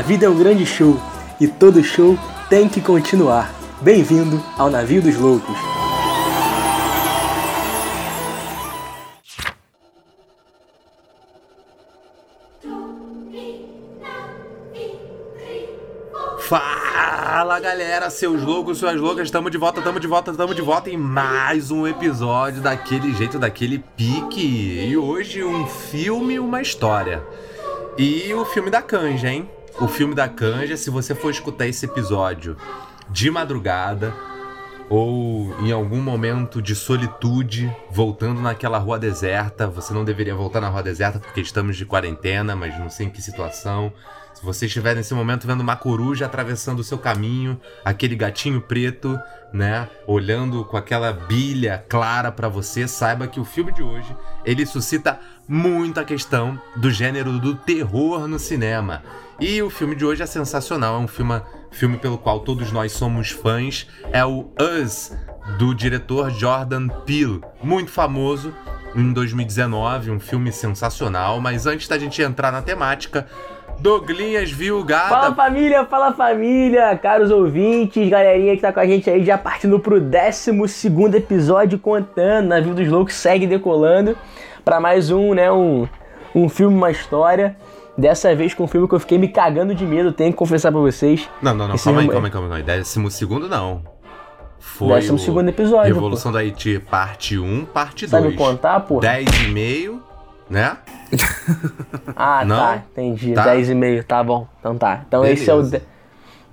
A vida é um grande show e todo show tem que continuar. Bem-vindo ao Navio dos Loucos. Fala galera, seus loucos, suas loucas, estamos de volta, estamos de volta, estamos de volta em mais um episódio daquele jeito, daquele pique. E hoje um filme, uma história. E o filme da canja, hein? O filme da canja, se você for escutar esse episódio de madrugada ou em algum momento de solitude, voltando naquela rua deserta, você não deveria voltar na rua deserta porque estamos de quarentena, mas não sei em que situação. Se você estiver nesse momento vendo uma coruja atravessando o seu caminho, aquele gatinho preto, né, olhando com aquela bilha clara para você, saiba que o filme de hoje, ele suscita muito a questão do gênero do terror no cinema. E o filme de hoje é sensacional, é um filme, filme pelo qual todos nós somos fãs, é o Us do diretor Jordan Peele, muito famoso em 2019, um filme sensacional, mas antes da gente entrar na temática, Doglinhas Vilgada. Fala família, fala família, caros ouvintes, galerinha que tá com a gente aí já partindo pro 12 episódio contando, Navio dos Loucos segue decolando para mais um, né, um, um filme, uma história. Dessa vez com um filme que eu fiquei me cagando de medo, tenho que confessar pra vocês. Não, não, não, Esse calma aí, filme- calma aí, calma aí. Décimo segundo não. Foi Décimo o segundo episódio, Revolução da Haiti, parte 1, parte 2. Sabe contar, pô? 10 e meio, né? Ah, Não? tá, entendi. Tá. 10 e meio, tá bom. Então tá. Então esse é o, Beleza. de-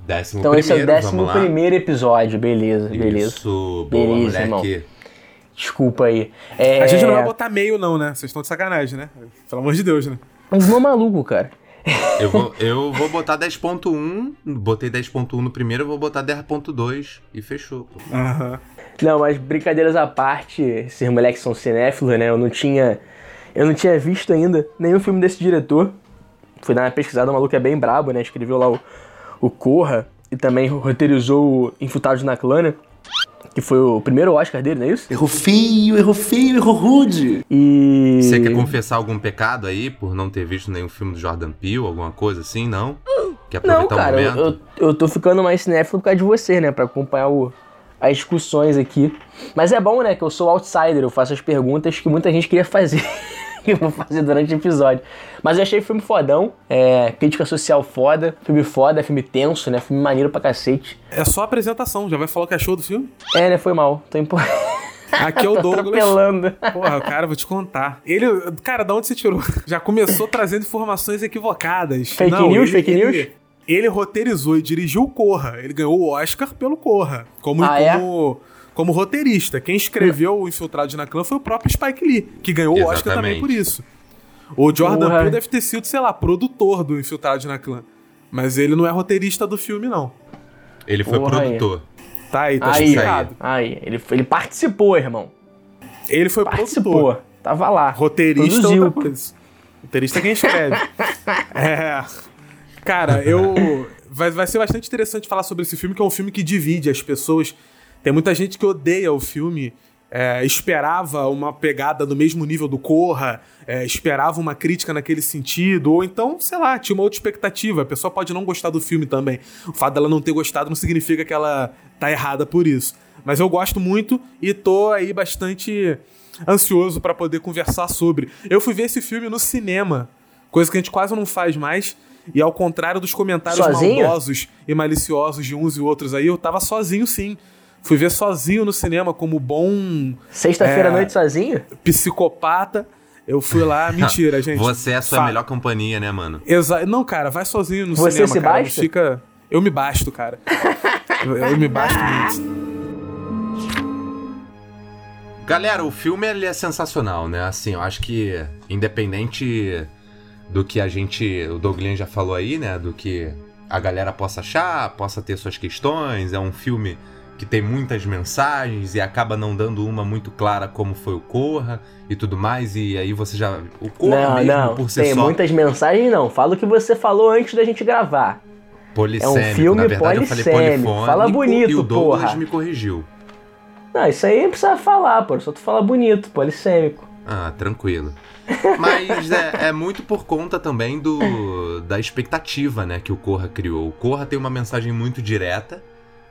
Décimo então esse é o primeiro, décimo primeiro episódio, beleza, beleza. Isso, boa, Beleza, moleque. Desculpa aí. É... A gente não vai botar meio, não, né? Vocês estão de sacanagem, né? Pelo amor de Deus, né? Mas não é maluco, cara. Eu vou, eu vou botar 10.1, botei 10.1 no primeiro, eu vou botar 10.2 e fechou. pô. Aham. Não, mas brincadeiras à parte, esses moleques são cinéfilos, né? Eu não tinha. Eu não tinha visto ainda nenhum filme desse diretor. Fui dar uma pesquisada, o maluco é bem brabo, né? Escreveu lá o, o Corra e também roteirizou o Infiltrados na Clã, né? Que foi o primeiro Oscar dele, não é isso? Errou feio, errou feio, errou rude. E. Você quer confessar algum pecado aí por não ter visto nenhum filme do Jordan Peele, alguma coisa assim, não? Quer Não, aproveitar cara, o eu, momento? eu, eu tô ficando mais cinéfilo por causa de você, né? Pra acompanhar o- as discussões aqui. Mas é bom, né? Que eu sou outsider, eu faço as perguntas que muita gente queria fazer. que eu vou fazer durante o episódio. Mas eu achei o filme fodão, é, crítica social foda, filme foda, filme tenso, né? Filme maneiro pra cacete. É só apresentação, já vai falar o que achou do filme? É, né? Foi mal. Tô empo... Aqui é o Douglas. atropelando. Porra, cara, vou te contar. Ele, cara, da onde você tirou? Já começou trazendo informações equivocadas. Fake news, fake ele, news? Ele roteirizou e dirigiu o Corra. Ele ganhou o Oscar pelo Corra. Como, Ah, é? Como, roteirista. Quem escreveu o Infiltrado na Clã foi o próprio Spike Lee, que ganhou o Oscar também por isso. O Jordan Porra. Peele deve ter sido, sei lá, produtor do Infiltrado na Clã. Mas ele não é roteirista do filme, não. Ele foi Porra, aí. produtor. Tá aí, tá Aí, explicado. aí. Ele, ele participou, irmão. Ele foi Participou. produtor. Tava lá. Roteirista é Produziu. outra coisa. Roteirista é quem escreve. é. Cara, eu. Vai, vai ser bastante interessante falar sobre esse filme, que é um filme que divide as pessoas. Tem muita gente que odeia o filme, é, esperava uma pegada no mesmo nível do Corra, é, esperava uma crítica naquele sentido, ou então, sei lá, tinha uma outra expectativa. A pessoa pode não gostar do filme também. O fato dela não ter gostado não significa que ela tá errada por isso. Mas eu gosto muito e tô aí bastante ansioso pra poder conversar sobre. Eu fui ver esse filme no cinema, coisa que a gente quase não faz mais. E ao contrário dos comentários Sozinho? maldosos e maliciosos de uns e outros aí, eu tava sozinho sim. Fui ver sozinho no cinema como bom Sexta-feira à É. noite sozinho? psicopata. Eu fui lá, mentira, gente. Você é a sua Fa- melhor companhia, né, mano? Exa não, cara, vai sozinho no Você cinema, se cara. basta? Fica... Eu me basto, cara. eu, eu me basto muito. Galera, o filme ele é sensacional, né? Assim, eu acho que independente do que a gente, o Douglas já falou aí, né, do que a galera possa achar, possa ter suas questões, é um filme que tem muitas mensagens e acaba não dando uma muito clara como foi o Corra e tudo mais, e aí você já o Corra Não, mesmo não. por si Tem só muitas mensagens, não. Fala o que você falou antes da gente gravar. polissêmico, é um filme na verdade eu falei polissêmico. polifônico Fala bonito, e o Douglas porra. me corrigiu. Não, isso aí não precisa falar, pô. Só tu fala bonito, polissêmico. Ah, tranquilo. Mas é, é muito por conta também do, da expectativa, né, que o Corra criou. O Corra tem uma mensagem muito direta,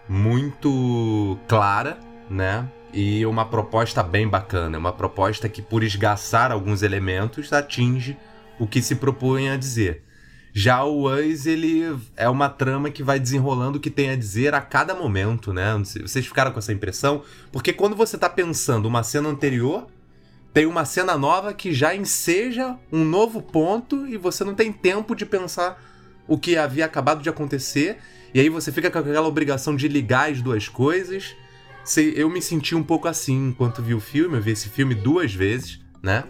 muito clara, né? E uma proposta bem bacana, uma proposta que por esgaçar alguns elementos atinge o que se propõe a dizer. Já o Us, ele é uma trama que vai desenrolando o que tem a dizer a cada momento, né? Vocês ficaram com essa impressão? Porque quando você tá pensando uma cena anterior, tem uma cena nova que já enseja um novo ponto e você não tem tempo de pensar o que havia acabado de acontecer. E aí você fica com aquela obrigação de ligar as duas coisas. Eu me senti um pouco assim enquanto vi o filme. Eu vi esse filme duas vezes, né?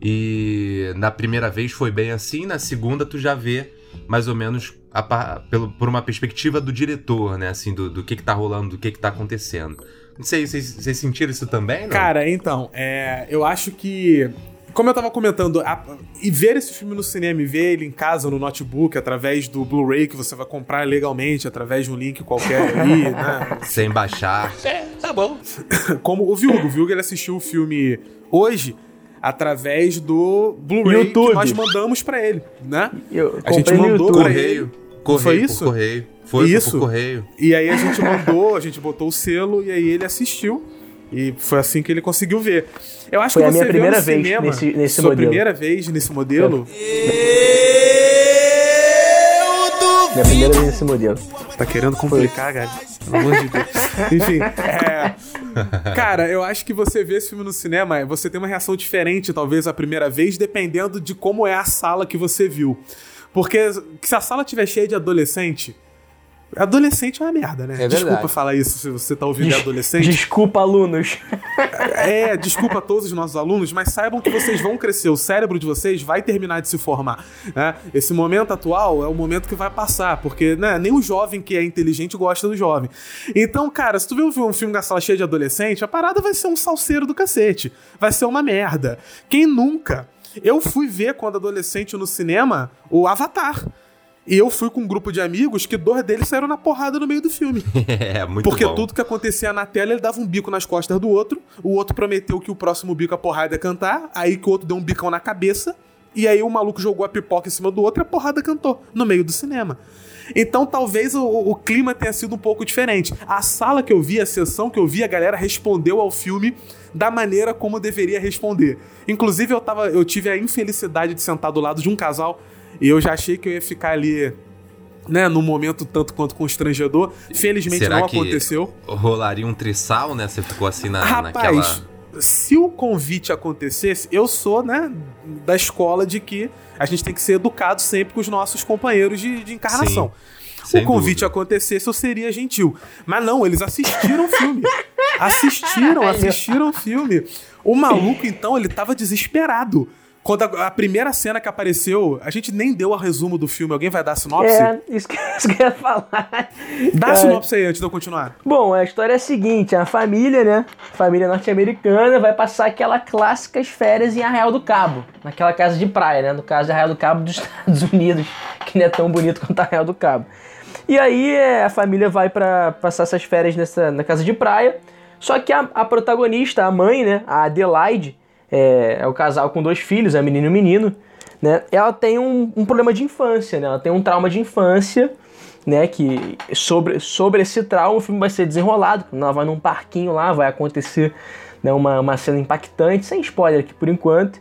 E na primeira vez foi bem assim, na segunda tu já vê mais ou menos a, pelo, por uma perspectiva do diretor, né? Assim, do, do que que tá rolando, do que que tá acontecendo. Não sei, vocês, vocês sentiram isso também? Não? Cara, então, é, eu acho que. Como eu tava comentando, a, e ver esse filme no cinema e ver ele em casa, no notebook, através do Blu-ray que você vai comprar legalmente, através de um link qualquer aí, né? Sem baixar. É, tá bom. Como o Vilgo. O Vilgo ele assistiu o filme hoje através do Blu-ray que nós mandamos para ele, né? Eu a gente mandou para ele. Correio, foi isso? Correio. Foi, isso. Foi correio. E aí a gente mandou, a gente botou o selo e aí ele assistiu. E foi assim que ele conseguiu ver. Eu acho foi que a minha primeira vez cinema, nesse, nesse sua modelo. primeira vez nesse modelo. Minha primeira vez nesse modelo. Tá querendo complicar, cara? Pelo amor de Deus. Enfim, é. Cara, eu acho que você vê esse filme no cinema, você tem uma reação diferente, talvez, a primeira vez, dependendo de como é a sala que você viu. Porque se a sala estiver cheia de adolescente, Adolescente é uma merda, né? É desculpa falar isso se você tá ouvindo Des adolescente. Desculpa, alunos. É, desculpa a todos os nossos alunos, mas saibam que vocês vão crescer, o cérebro de vocês vai terminar de se formar. Né? Esse momento atual é o momento que vai passar, porque né, nem o jovem que é inteligente gosta do jovem. Então, cara, se tu vê um filme da sala cheia de adolescente, a parada vai ser um salseiro do cacete. Vai ser uma merda. Quem nunca? Eu fui ver quando adolescente no cinema o Avatar. E eu fui com um grupo de amigos que dois deles saíram na porrada no meio do filme. é, muito Porque bom. tudo que acontecia na tela, ele dava um bico nas costas do outro. O outro prometeu que o próximo bico a porrada ia cantar. Aí que o outro deu um bicão na cabeça. E aí o maluco jogou a pipoca em cima do outro e a porrada cantou no meio do cinema. Então talvez o, o, clima tenha sido um pouco diferente. A sala que eu vi, a sessão que eu vi, a galera respondeu ao filme da maneira como deveria responder. Inclusive eu, tava, eu tive a infelicidade de sentar do lado de um casal e eu já achei que eu ia ficar ali né, num momento tanto quanto constrangedor. Felizmente Será não aconteceu. Rolaria um trissal, né? Você ficou assim na, Rapaz, naquela. Se o convite acontecesse, eu sou, né, da escola de que a gente tem que ser educado sempre com os nossos companheiros de, de encarnação. Sim, o convite dúvida. acontecesse, eu seria gentil. Mas não, eles assistiram o filme. Assistiram, assistiram o filme. O maluco, então, ele tava desesperado. Quando a, a, primeira cena que apareceu, a gente nem deu a resumo do filme. Alguém vai dar a sinopse? É, isso que, isso que eu ia falar. Dá a sinopse aí antes de eu continuar. Bom, a história é a seguinte: a família, né? Família norte-americana vai passar aquela clássicas férias em Arraial do Cabo, naquela casa de praia, né? No caso Arraial do Cabo dos Estados Unidos, que não é tão bonito quanto Arraial do Cabo. E aí é, a família vai para passar essas férias nessa, na casa de praia. Só que a, a protagonista, a mãe, né? A Adelaide é, é, o casal com dois filhos, é menino e menino, né? Ela tem um, um, problema de infância, né? Ela tem um trauma de infância, né? Que sobre, sobre esse trauma o filme vai ser desenrolado. Ela vai num parquinho lá, vai acontecer né, uma, uma cena impactante, sem spoiler aqui por enquanto,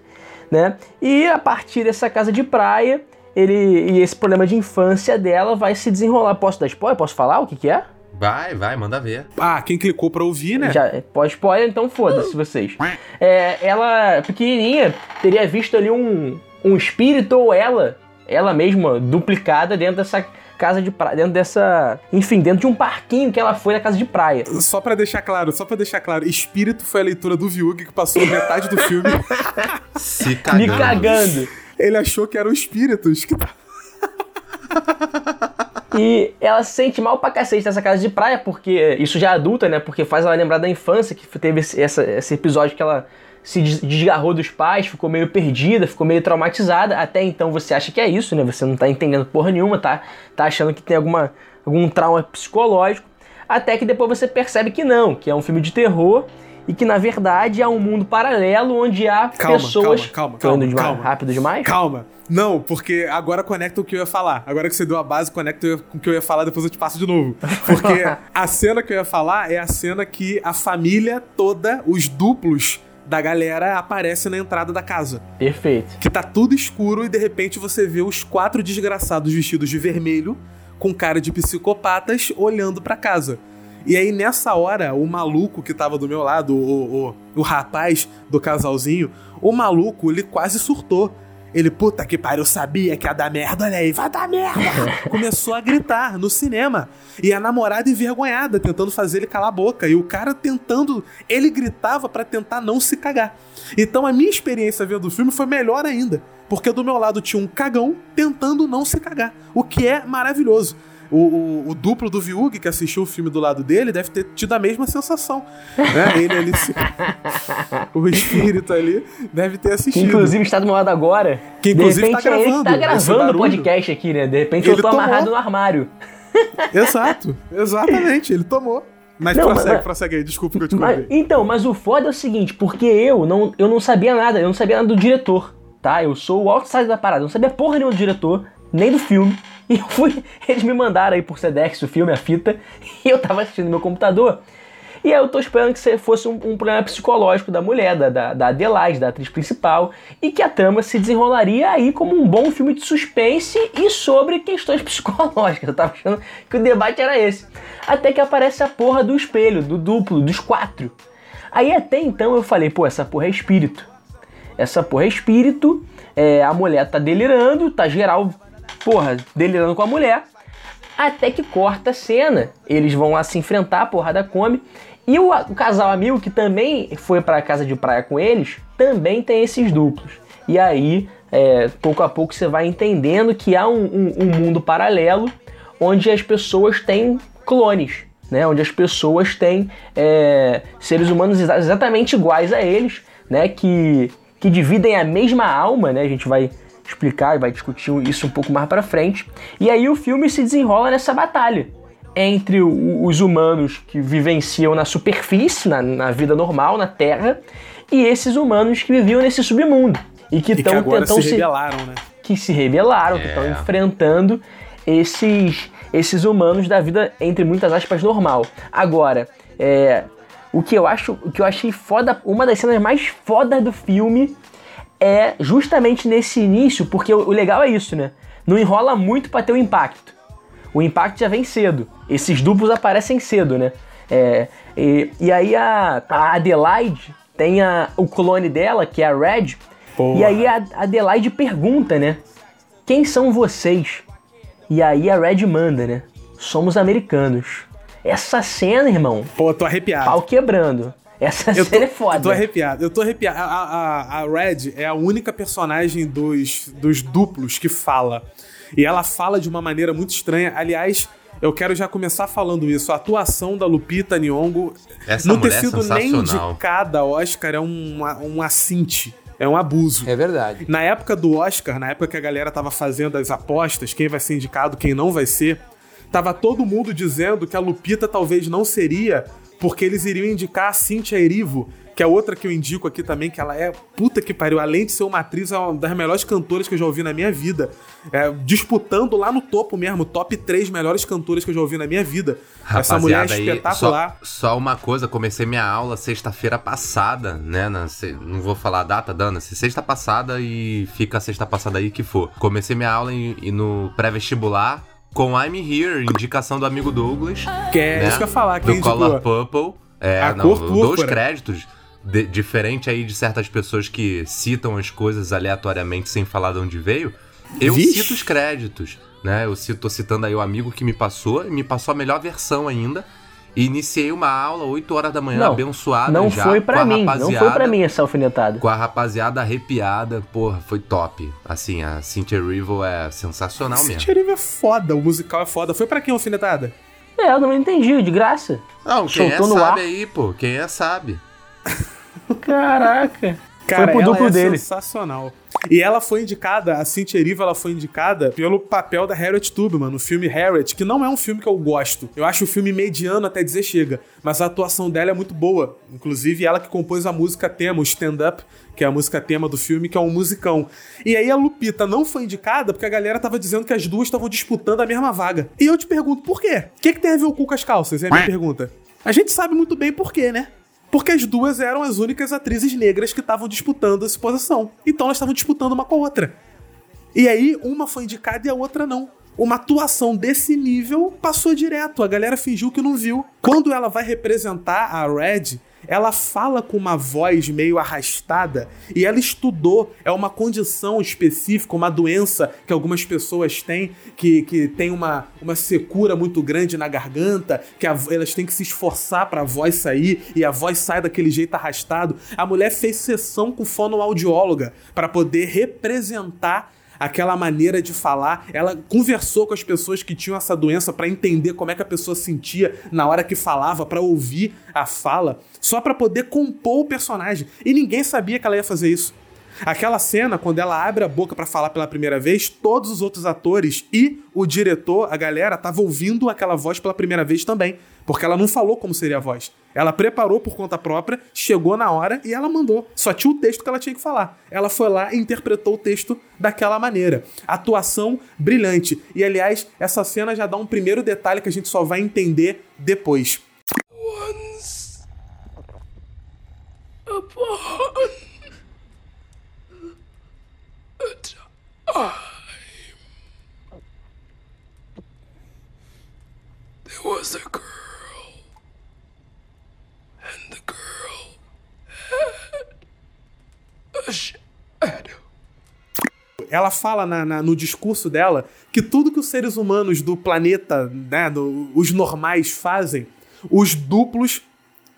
né? E a partir dessa casa de praia, ele e esse problema de infância dela vai se desenrolar. Posso dar spoiler? Posso falar o que, que é? Vai, vai, manda ver. Ah, quem clicou pra ouvir, né? Já, pode spoiler, então foda-se vocês. É, ela, pequenininha, teria visto ali um, um espírito ou ela, ela mesma, duplicada dentro dessa casa de praia, dentro dessa, enfim, dentro de um parquinho que ela foi na casa de praia. Só para deixar claro, só para deixar claro, espírito foi a leitura do Viug que passou metade do filme se cagando. Me cagando. Ele achou que eram espíritos que E ela se sente mal pra cacete nessa casa de praia, porque isso já é adulta, né? Porque faz ela lembrar da infância, que teve esse, essa, esse episódio que ela se desgarrou dos pais, ficou meio perdida, ficou meio traumatizada. Até então você acha que é isso, né? Você não tá entendendo porra nenhuma, tá, tá achando que tem alguma, algum trauma psicológico. Até que depois você percebe que não, que é um filme de terror e que na verdade há um mundo paralelo onde há Calma, pessoas. calma, calma, calma, demais, calma. rápido demais? Calma. Não, porque agora conecta o que eu ia falar. Agora que você deu a base, conecta com o que eu ia falar, depois eu te passo de novo. Porque a cena que eu ia falar é a cena que a família toda, os duplos da galera, aparece na entrada da casa. Perfeito. Que tá tudo escuro e de repente você vê os quatro desgraçados vestidos de vermelho, com cara de psicopatas, olhando pra casa. E aí, nessa hora, o maluco que tava do meu lado, o, o, o rapaz do casalzinho, o maluco, ele quase surtou. Ele, puta que pariu, eu sabia que ia dar merda, olha aí, vai dar merda! Começou a gritar no cinema. E a namorada envergonhada, tentando fazer ele calar a boca. E o cara tentando. Ele gritava pra tentar não se cagar. Então a minha experiência vendo o filme foi melhor ainda. Porque do meu lado tinha um cagão tentando não se cagar. O que é maravilhoso. O, o- o duplo do Viug, que assistiu o filme do lado dele, deve ter tido a mesma sensação. Né? Ele ali. se- o espírito ali deve ter Que assistido. inclusive está do meu lado agora. Que inclusive de repente tá é ele que tá gravando gravando o podcast aqui, né? De repente Ele eu tô tomou. amarrado no armário. Exato, exatamente, ele tomou. Mas Não, prossegue, mas- prossegue aí, desculpa que eu te Mas- então, mas o foda é o seguinte, porque eu não, eu não sabia nada, eu não sabia nada do diretor, tá? Eu sou o outsider da parada, eu não sabia porra nenhuma do diretor, nem do filme. E eu fui, eles me mandaram aí por Sedex o filme, a fita, e eu tava assistindo no meu computador. E aí eu tô esperando que se- fosse um, um problema psicológico da mulher, da, da, da Adelaide, da atriz principal, e que a trama se desenrolaria aí como um bom filme de suspense e sobre questões psicológicas. Eu tava achando que o debate era esse. Até que aparece a porra do espelho, do duplo, dos quatro. Aí até então eu falei, pô, essa porra é espírito. Essa porra é espírito, é, a mulher tá delirando, tá geral, porra, delirando com a mulher. Até que corta a cena. Eles vão lá se enfrentar, a porrada come. E o, o casal amigo que também foi pra casa de praia com eles, também tem esses duplos. E aí, é, pouco a pouco você vai entendendo que há um, um- um mundo paralelo onde as pessoas têm clones, né? Onde as pessoas têm é, seres humanos exa- exatamente iguais a eles, né? Que, que dividem a mesma alma, né? A gente vai explicar e vai discutir isso um pouco mais pra frente. E aí o filme se desenrola nessa batalha entre o- os humanos que vivenciam na superfície, na, na vida normal, na Terra, e esses humanos que viviam nesse submundo. E que que estão tentando se rebelaram, né? que se rebelaram, que É. estão enfrentando esses, esses humanos da vida, entre muitas aspas, normal. Agora, é, o que eu acho, o que eu achei foda, uma das cenas mais fodas do filme é justamente nesse início, porque o, o legal é isso, né? Não enrola muito pra ter o impacto. O impacto já vem cedo. Esses duplos aparecem cedo, né? É, e, e aí a, a Adelaide tem a, o clone dela, que é a Red. Porra. E aí a Adelaide pergunta, né? Quem são vocês? E aí a Red manda, né? Somos americanos. Essa cena, irmão, Pô, tô arrepiado. pau quebrando. Essa Eu tô, cena é foda. eu tô arrepiado. Eu tô arrepiado. A, a, a Red é a única personagem dos, dos duplos que fala. E ela fala de uma maneira muito estranha. Aliás, eu quero já começar falando isso. A atuação da Lupita Nyong'o Essa não ter mulher é sido nem indicada ao Oscar é um, um assinte. É um abuso. É verdade. Na época do Oscar, na época que a galera tava fazendo as apostas, quem vai ser indicado, quem não vai ser, tava todo mundo dizendo que a Lupita talvez não seria, porque eles iriam indicar a Cynthia Erivo, que é outra que eu indico aqui também, que ela é puta que pariu, além de ser uma atriz, é uma das melhores cantoras que eu já ouvi na minha vida. É, disputando lá no topo mesmo, top 3 melhores cantoras que eu já ouvi na minha vida. Essa mulher é Rapaziada, aí, espetacular. Só, só uma coisa, comecei minha aula sexta-feira passada, né? na não vou falar a data, dana-se. Sexta passada e fica a sexta passada aí que for. Comecei minha aula em- em- no pré-vestibular com I'm Here, indicação do amigo Douglas. Que é né? isso que eu falar, Do quem Color? Purple. É, A não, cor púrpura. créditos. de- diferente aí de certas pessoas que citam as coisas aleatoriamente sem falar de onde veio. Eu Vixe. cito os créditos, né? Eu cito, tô citando aí o amigo que me passou, e me passou a melhor versão ainda. Iniciei uma aula 8 horas da manhã, Não, abençoada Não já, foi com pra a mim, não rapaziada, foi pra mim essa alfinetada. Com a rapaziada arrepiada, porra, foi top. Assim, a Cynthia Erivo é sensacional mesmo. Cynthia Erivo é foda, o musical é foda. Foi pra quem alfinetada? É, eu não entendi, de graça. Não, quem é Soltou no sabe ar. aí, pô. Quem é sabe. Caraca. Cara, foi pro ela duplo é dele. sensacional. E ela foi indicada, a Cynthia Erivo, ela foi indicada pelo papel da Harriet Tubman no filme Harriet, que não é um filme que eu gosto. Eu acho o filme mediano até dizer chega, mas a atuação dela é muito boa. Inclusive, ela que compôs a música tema, o Stand Up, que é a música tema do filme, que é um musicão. E aí a Lupita não foi indicada porque a galera tava dizendo que as duas estavam disputando a mesma vaga. E eu te pergunto, por quê? O que, que tem a ver o cu com as calças? É a minha pergunta. A gente sabe muito bem por quê, né? Porque as duas eram as únicas atrizes negras que estavam disputando essa posição. Então elas estavam disputando uma com a outra. E aí, uma foi indicada e a outra não. Uma atuação desse nível passou direto. A galera fingiu que não viu. Quando ela vai representar a Red, ela fala com uma voz meio arrastada e ela estudou. É uma condição específica, uma doença que algumas pessoas têm, que, que tem uma, uma secura muito grande na garganta, que a, elas têm que se esforçar para a voz sair e a voz sai daquele jeito arrastado. A mulher fez sessão com fonoaudióloga para poder representar aquela maneira de falar. Ela conversou com as pessoas que tinham essa doença para entender como é que a pessoa sentia na hora que falava, para ouvir a fala, só para poder compor o personagem. E ninguém sabia que ela ia fazer isso. Aquela cena, quando ela abre a boca para falar pela primeira vez, todos os outros atores e o diretor, a galera, estavam ouvindo aquela voz pela primeira vez também. Porque ela não falou como seria a voz. Ela preparou por conta própria, chegou na hora e ela mandou. Só tinha o texto que ela tinha que falar. Ela foi lá e interpretou o texto daquela maneira. Atuação brilhante. E aliás, essa cena já dá um primeiro detalhe que a gente só vai entender depois. Once upon a time, there was a girl. Ela fala na, na, no discurso dela que tudo que os seres humanos do planeta, né, do, os normais fazem, os duplos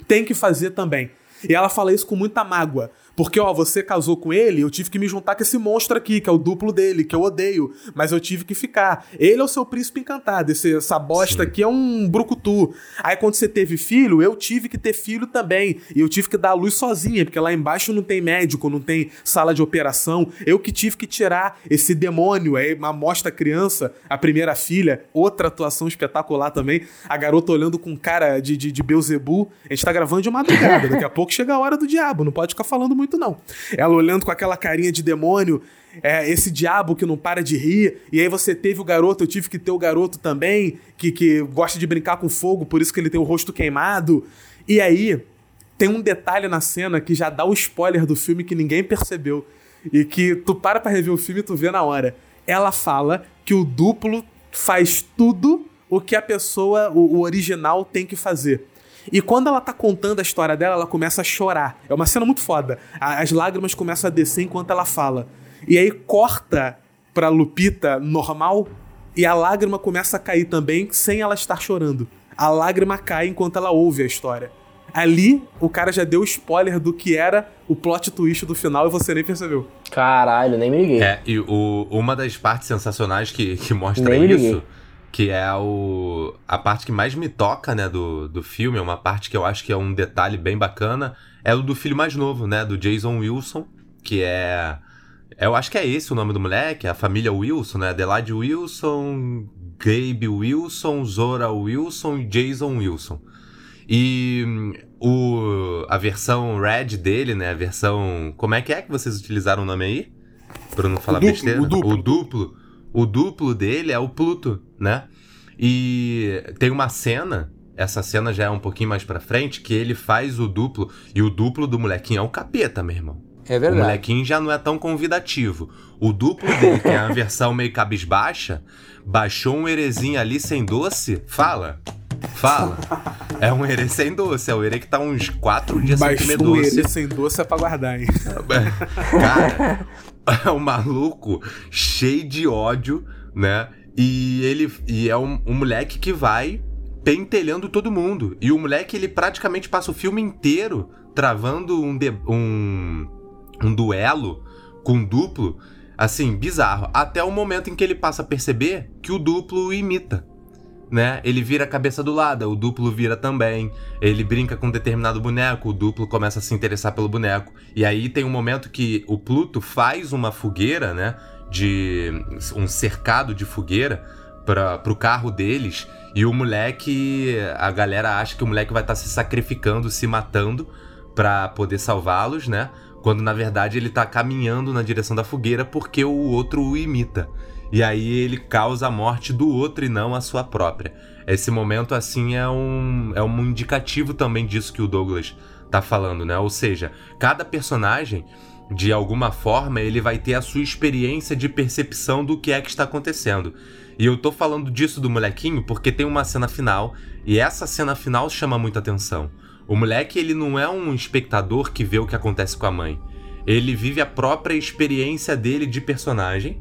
têm que fazer também. E ela fala isso com muita mágoa. Porque, ó, você casou com ele, eu tive que me juntar com esse monstro aqui, que é o duplo dele, que eu odeio, mas eu tive que ficar. Ele é o seu príncipe encantado, esse, essa bosta Sim. aqui é um brucutu. Aí quando você teve filho, eu tive que ter filho também. E eu tive que dar a luz sozinha, porque lá embaixo não tem médico, não tem sala de operação. Eu que tive que tirar esse demônio. Aí uma mostra criança, a primeira filha, outra atuação espetacular também. A garota olhando com cara de, de, de Beuzebu. A gente tá gravando de madrugada, daqui a pouco chega a hora do diabo, não pode ficar falando muito muito, não. Ela olhando com aquela carinha de demônio, é, esse diabo que não para de rir, e aí você teve o garoto, eu tive que ter o garoto também, que, que gosta de brincar com fogo, por isso que ele tem o rosto queimado. E aí, tem um detalhe na cena que já dá o spoiler do filme que ninguém percebeu. E que tu para pra rever o filme e tu vê na hora. Ela fala que o duplo faz tudo o que a pessoa, o, o original, tem que fazer. E quando ela tá contando a história dela, ela começa a chorar. É uma cena muito foda. As lágrimas começam a descer enquanto ela fala. E aí corta pra Lupita normal e a lágrima começa a cair também sem ela estar chorando. A lágrima cai enquanto ela ouve a história. Ali, o cara já deu spoiler do que era o plot twist do final e você nem percebeu. Caralho, nem me liguei. É, e o, uma das partes sensacionais que, que mostra nem isso que é o, a parte que mais me toca, né, do, do filme, é uma parte que eu acho que é um detalhe bem bacana, é o do filho mais novo, né, do Jason Wilson, que é... Eu acho que é esse o nome do moleque, a família Wilson, né, Adelaide Wilson, Gabe Wilson, Zora Wilson e Jason Wilson. E o, a versão Red dele, né, a versão... Como é que é que vocês utilizaram o nome aí? Pra não falar o duplo, besteira? O duplo. O duplo o duplo dele é o Pluto, né? E tem uma cena, essa cena já é um pouquinho mais pra frente, que ele faz o duplo, e o duplo do molequinho é o capeta, meu irmão. É verdade. O molequinho já não é tão convidativo. O duplo dele, que é a versão meio cabisbaixa, baixou um erezinho ali sem doce, fala. Fala. É um erê sem doce. É o erê que tá uns quatro dias Baixou sem comer doce. um erê sem doce é pra guardar, hein? Cara, é um maluco cheio de ódio, né? E ele e é um, um, moleque que vai pentelhando todo mundo. E o moleque, ele praticamente passa o filme inteiro travando um, de, um, um duelo com duplo, assim, bizarro. Até o momento em que ele passa a perceber que o duplo imita. Né? Ele vira a cabeça do lado, o duplo vira também. Ele brinca com um determinado boneco, o duplo começa a se interessar pelo boneco. E aí tem um momento que o Pluto faz uma fogueira, né? De um cercado de fogueira para pro carro deles. E o moleque, a galera acha que o moleque vai estar tá se sacrificando, se matando para poder salvá-los, né? Quando na verdade ele tá caminhando na direção da fogueira porque o outro o imita. E aí ele causa a morte do outro e não a sua própria. Esse momento, assim, é um, é um indicativo também disso que o Douglas tá falando, né? Ou seja, cada personagem, de alguma forma, ele vai ter a sua experiência de percepção do que é que está acontecendo. E eu tô falando disso do molequinho porque tem uma cena final, e essa cena final chama muita atenção. O moleque, ele não é um espectador que vê o que acontece com a mãe. Ele vive a própria experiência dele de personagem,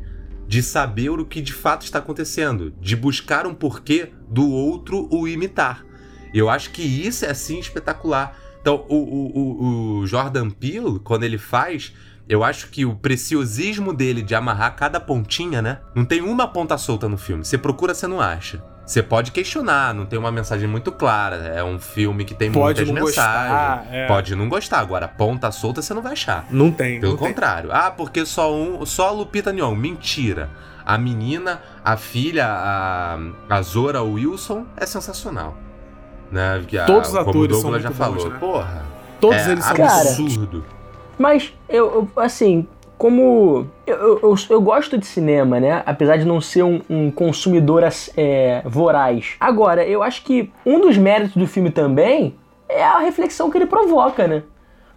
de saber o que de fato está acontecendo, de buscar um porquê do outro o imitar. Eu acho que isso é assim espetacular. Então, o, o, o Jordan Peele, quando ele faz, eu acho que o preciosismo dele de amarrar cada pontinha, né? Não tem uma ponta solta no filme. Você procura, você não acha. Você pode questionar, não tem uma mensagem muito clara. É um filme que tem pode muitas mensagens. Gostar, é. Pode não gostar. Agora, ponta solta você não vai achar. Não tem. Pelo não contrário. Tem. Ah, porque só um, só a Lupita Nyong'o. Mentira. A menina, a filha, a, a Zora Wilson é sensacional. Né? A, Todos os atores o Douglas já falou. Bons, né? Porra. Todos é eles são absurdo. Cara, mas eu, eu assim, como eu, eu, eu, gosto de cinema, né? Apesar de não ser um, um consumidor é, voraz. Agora, eu acho que um dos méritos do filme também é a reflexão que ele provoca, né?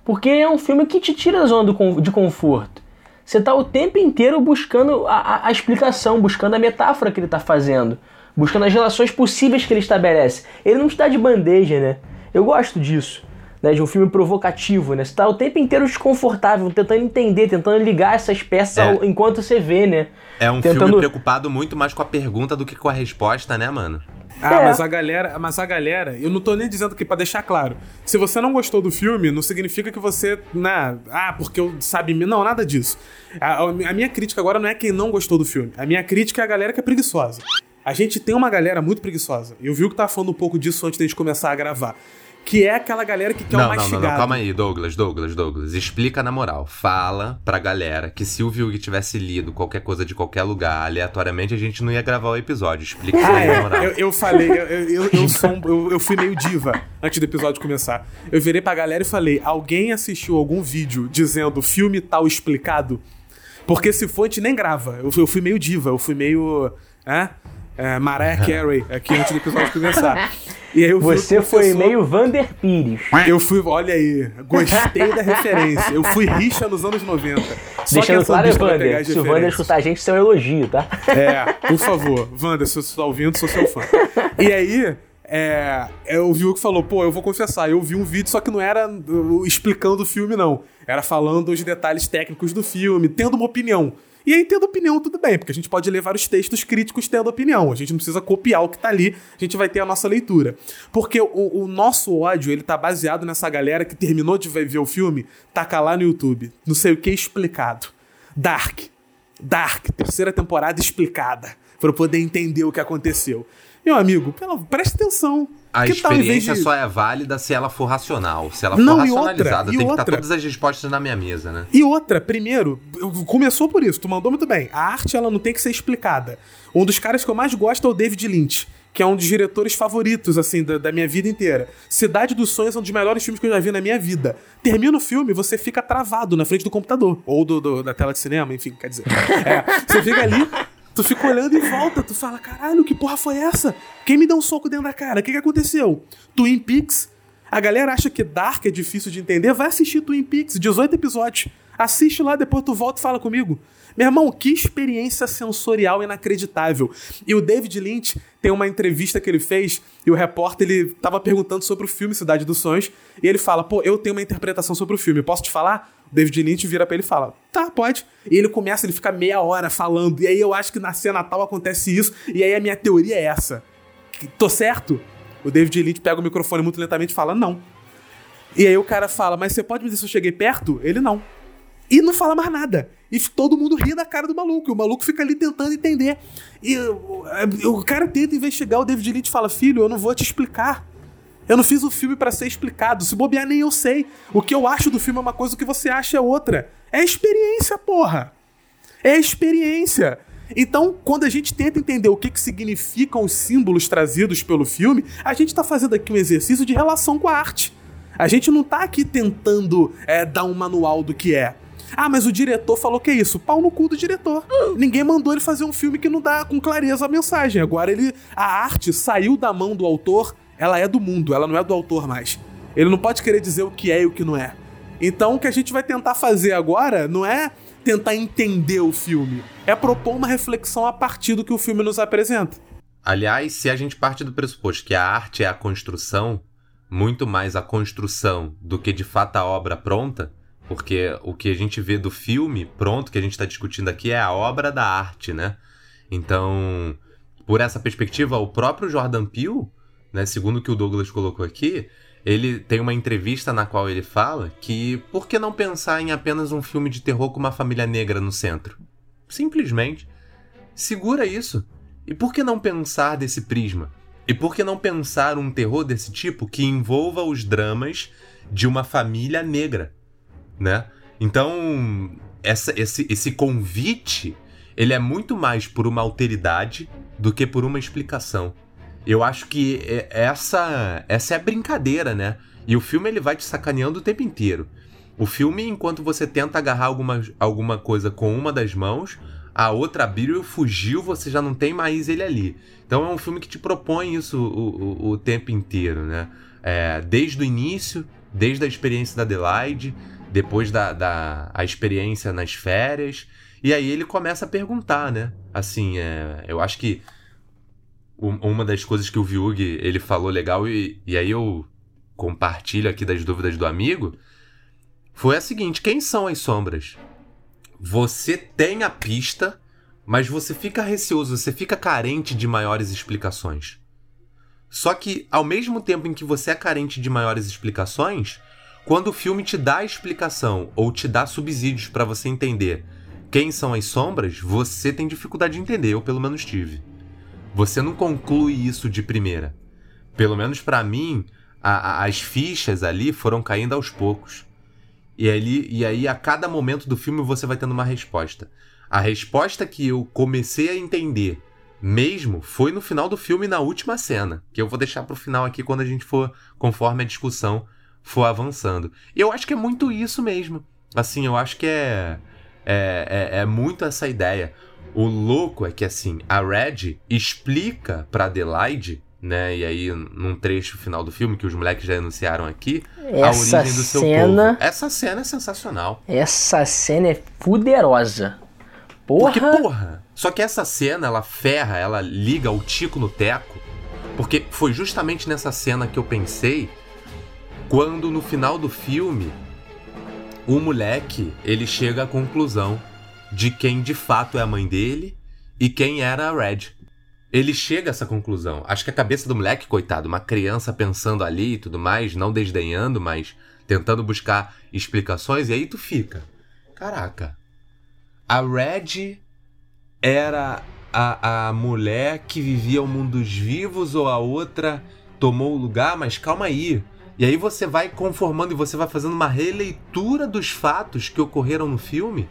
Porque é um filme que te tira da zona do, de conforto. Você tá o tempo inteiro buscando a, a, a explicação, buscando a metáfora que ele tá fazendo, buscando as relações possíveis que ele estabelece. Ele não te dá de bandeja, né? Eu gosto disso né, de um filme provocativo, né? Você tá o tempo inteiro desconfortável, tentando entender, tentando ligar essas peças é. ao, enquanto você vê, né? É um tentando... filme preocupado muito mais com a pergunta do que com a resposta, né, mano? Ah, é. mas a galera, mas a galera, eu não tô nem dizendo que para deixar claro. Se você não gostou do filme, não significa que você, né, ah, porque eu sabe, não, nada disso. A, a minha crítica agora não é quem não gostou do filme. A minha crítica é a galera que é preguiçosa. A gente tem uma galera muito preguiçosa. Eu vi que tá falando um pouco disso antes da gente começar a gravar que é aquela galera que quer não, o mais não, não, não, calma aí, Douglas, Douglas, Douglas. Explica na moral. Fala pra galera que se o Vilg tivesse lido qualquer coisa de qualquer lugar, aleatoriamente, a gente não ia gravar o episódio. Explica isso aí na é, moral. Eu, eu falei, eu, eu, eu, sou eu, eu fui meio diva antes do episódio começar. Eu virei pra galera e falei: alguém assistiu algum vídeo dizendo filme tal explicado? Porque se for, a gente nem grava. Eu, eu fui meio diva, eu fui meio. É? É, Mariah Carey aqui antes do episódio começar. E aí eu Você foi meio Vander Pires. Eu fui, olha aí, gostei da referência. Eu fui rixa nos anos 90. Só Deixando claro, é Vander, se o Vander escutar a gente, isso é um elogio, tá? É, por favor. Vander, se você está ouvindo, sou seu fã. E aí, é, eu vi o que falou, pô, eu vou confessar, eu vi um vídeo, só que não era uh, explicando o filme, não. Era falando os detalhes técnicos do filme, tendo uma opinião. E aí, tendo opinião, tudo bem, porque a gente pode levar os textos críticos tendo opinião. A gente não precisa copiar o que tá ali, a gente vai ter a nossa leitura. Porque o, o nosso ódio, ele tá baseado nessa galera que terminou de ver o filme, taca lá no YouTube. Não sei o que explicado. Dark. Dark, terceira temporada explicada. Pra poder entender o que aconteceu. Meu amigo, pela, preste atenção. A que experiência de... só é válida se ela for racional. Se ela for não, racionalizada, tem outra, que estar todas as respostas na minha mesa, né? E outra, primeiro, começou por isso, tu mandou muito bem. A arte, ela não tem que ser explicada. Um dos caras que eu mais gosto é o David Lynch, que é um dos diretores favoritos, assim, da, da minha vida inteira. Cidade dos Sonhos é um dos melhores filmes que eu já vi na minha vida. Termina o filme, você fica travado na frente do computador. Ou do, do da tela de cinema, enfim, quer dizer. É, você fica ali Tu fica olhando em volta, tu fala, caralho, que porra foi essa? Quem me deu um soco dentro da cara? O que, que aconteceu? Twin Peaks. A galera acha que Dark é difícil de entender. Vai assistir Twin Peaks, 18 episódios. Assiste lá, depois tu volta e fala comigo. Meu irmão, que experiência sensorial inacreditável. E o David Lynch tem uma entrevista que ele fez e o repórter ele tava perguntando sobre o filme Cidade dos Sonhos e ele fala: "Pô, eu tenho uma interpretação sobre o filme, posso te falar?" David Lynch vira pra ele e fala: Tá, pode. E ele começa, ele fica meia hora falando. E aí eu acho que na cena tal acontece isso. E aí a minha teoria é essa. Tô certo? O David Lynch pega o microfone muito lentamente e fala: Não. E aí o cara fala: Mas você pode me dizer se eu cheguei perto? Ele não. E não fala mais nada. E todo mundo ri da cara do maluco. E o maluco fica ali tentando entender. E o, o cara tenta investigar, o David Lynch fala: Filho, eu não vou te explicar. Eu não fiz o filme para ser explicado. Se bobear, nem eu sei. O que eu acho do filme é uma coisa, o que você acha é outra. É experiência, porra. É experiência. Então, quando a gente tenta entender o que, que significam os símbolos trazidos pelo filme, a gente está fazendo aqui um exercício de relação com a arte. A gente não está aqui tentando é, dar um manual do que é. Ah, mas o diretor falou que é isso. Pau no cu do diretor. Ninguém mandou ele fazer um filme que não dá com clareza a mensagem. Agora ele. A arte saiu da mão do autor, ela é do mundo, ela não é do autor mais. Ele não pode querer dizer o que é e o que não é. Então o que a gente vai tentar fazer agora não é tentar entender o filme, é propor uma reflexão a partir do que o filme nos apresenta. Aliás, se a gente parte do pressuposto que a arte é a construção, muito mais a construção do que de fato a obra pronta, porque o que a gente vê do filme pronto, que a gente está discutindo aqui, é a obra da arte, né? Então, por essa perspectiva, o próprio Jordan Peele, né, segundo o que o Douglas colocou aqui, ele tem uma entrevista na qual ele fala que por que não pensar em apenas um filme de terror com uma família negra no centro? Simplesmente. Segura isso. E por que não pensar desse prisma? E por que não pensar um terror desse tipo que envolva os dramas de uma família negra? Né? Então, essa, esse, esse convite, ele é muito mais por uma alteridade do que por uma explicação. Eu acho que essa, essa é a brincadeira, né? E o filme ele vai te sacaneando o tempo inteiro. O filme, enquanto você tenta agarrar alguma, alguma coisa com uma das mãos, a outra abriu, fugiu, você já não tem mais ele ali. Então é um filme que te propõe isso o, o, o tempo inteiro, né? É, desde o início, desde a experiência da Adelaide, depois da, da a experiência nas férias. E aí ele começa a perguntar, né? Assim, é, eu acho que uma das coisas que o Viug ele falou legal e, e aí eu compartilho aqui das dúvidas do amigo foi a seguinte: quem são as sombras? Você tem a pista, mas você fica receoso, você fica carente de maiores explicações. Só que ao mesmo tempo em que você é carente de maiores explicações, quando o filme te dá explicação ou te dá subsídios para você entender quem são as sombras, você tem dificuldade de entender, eu pelo menos tive. Você não conclui isso de primeira. Pelo menos para mim, a, a, as fichas ali foram caindo aos poucos. E, ali, e aí, a cada momento do filme, você vai tendo uma resposta. A resposta que eu comecei a entender mesmo foi no final do filme, na última cena. Que eu vou deixar pro final aqui quando a gente for, conforme a discussão for avançando. E eu acho que é muito isso mesmo. Assim, eu acho que é, é, é, é muito essa ideia. O louco é que, assim, a Red explica pra Adelaide né? E aí, num trecho final do filme, que os moleques já anunciaram aqui, essa a origem do seu cena, povo. Essa cena é sensacional. Essa cena é fuderosa. Porra! Porque, porra! Só que essa cena, ela ferra, ela liga o Tico no teco, porque foi justamente nessa cena que eu pensei quando no final do filme o moleque ele chega à conclusão de quem de fato é a mãe dele e quem era a Red. Ele chega a essa conclusão. Acho que a cabeça do moleque, coitado, uma criança pensando ali e tudo mais, não desdenhando, mas tentando buscar explicações, e aí tu fica. Caraca. A Red era a, a mulher que vivia o mundo dos vivos ou a outra tomou o lugar, mas calma aí. E aí você vai conformando e você vai fazendo uma releitura dos fatos que ocorreram no filme.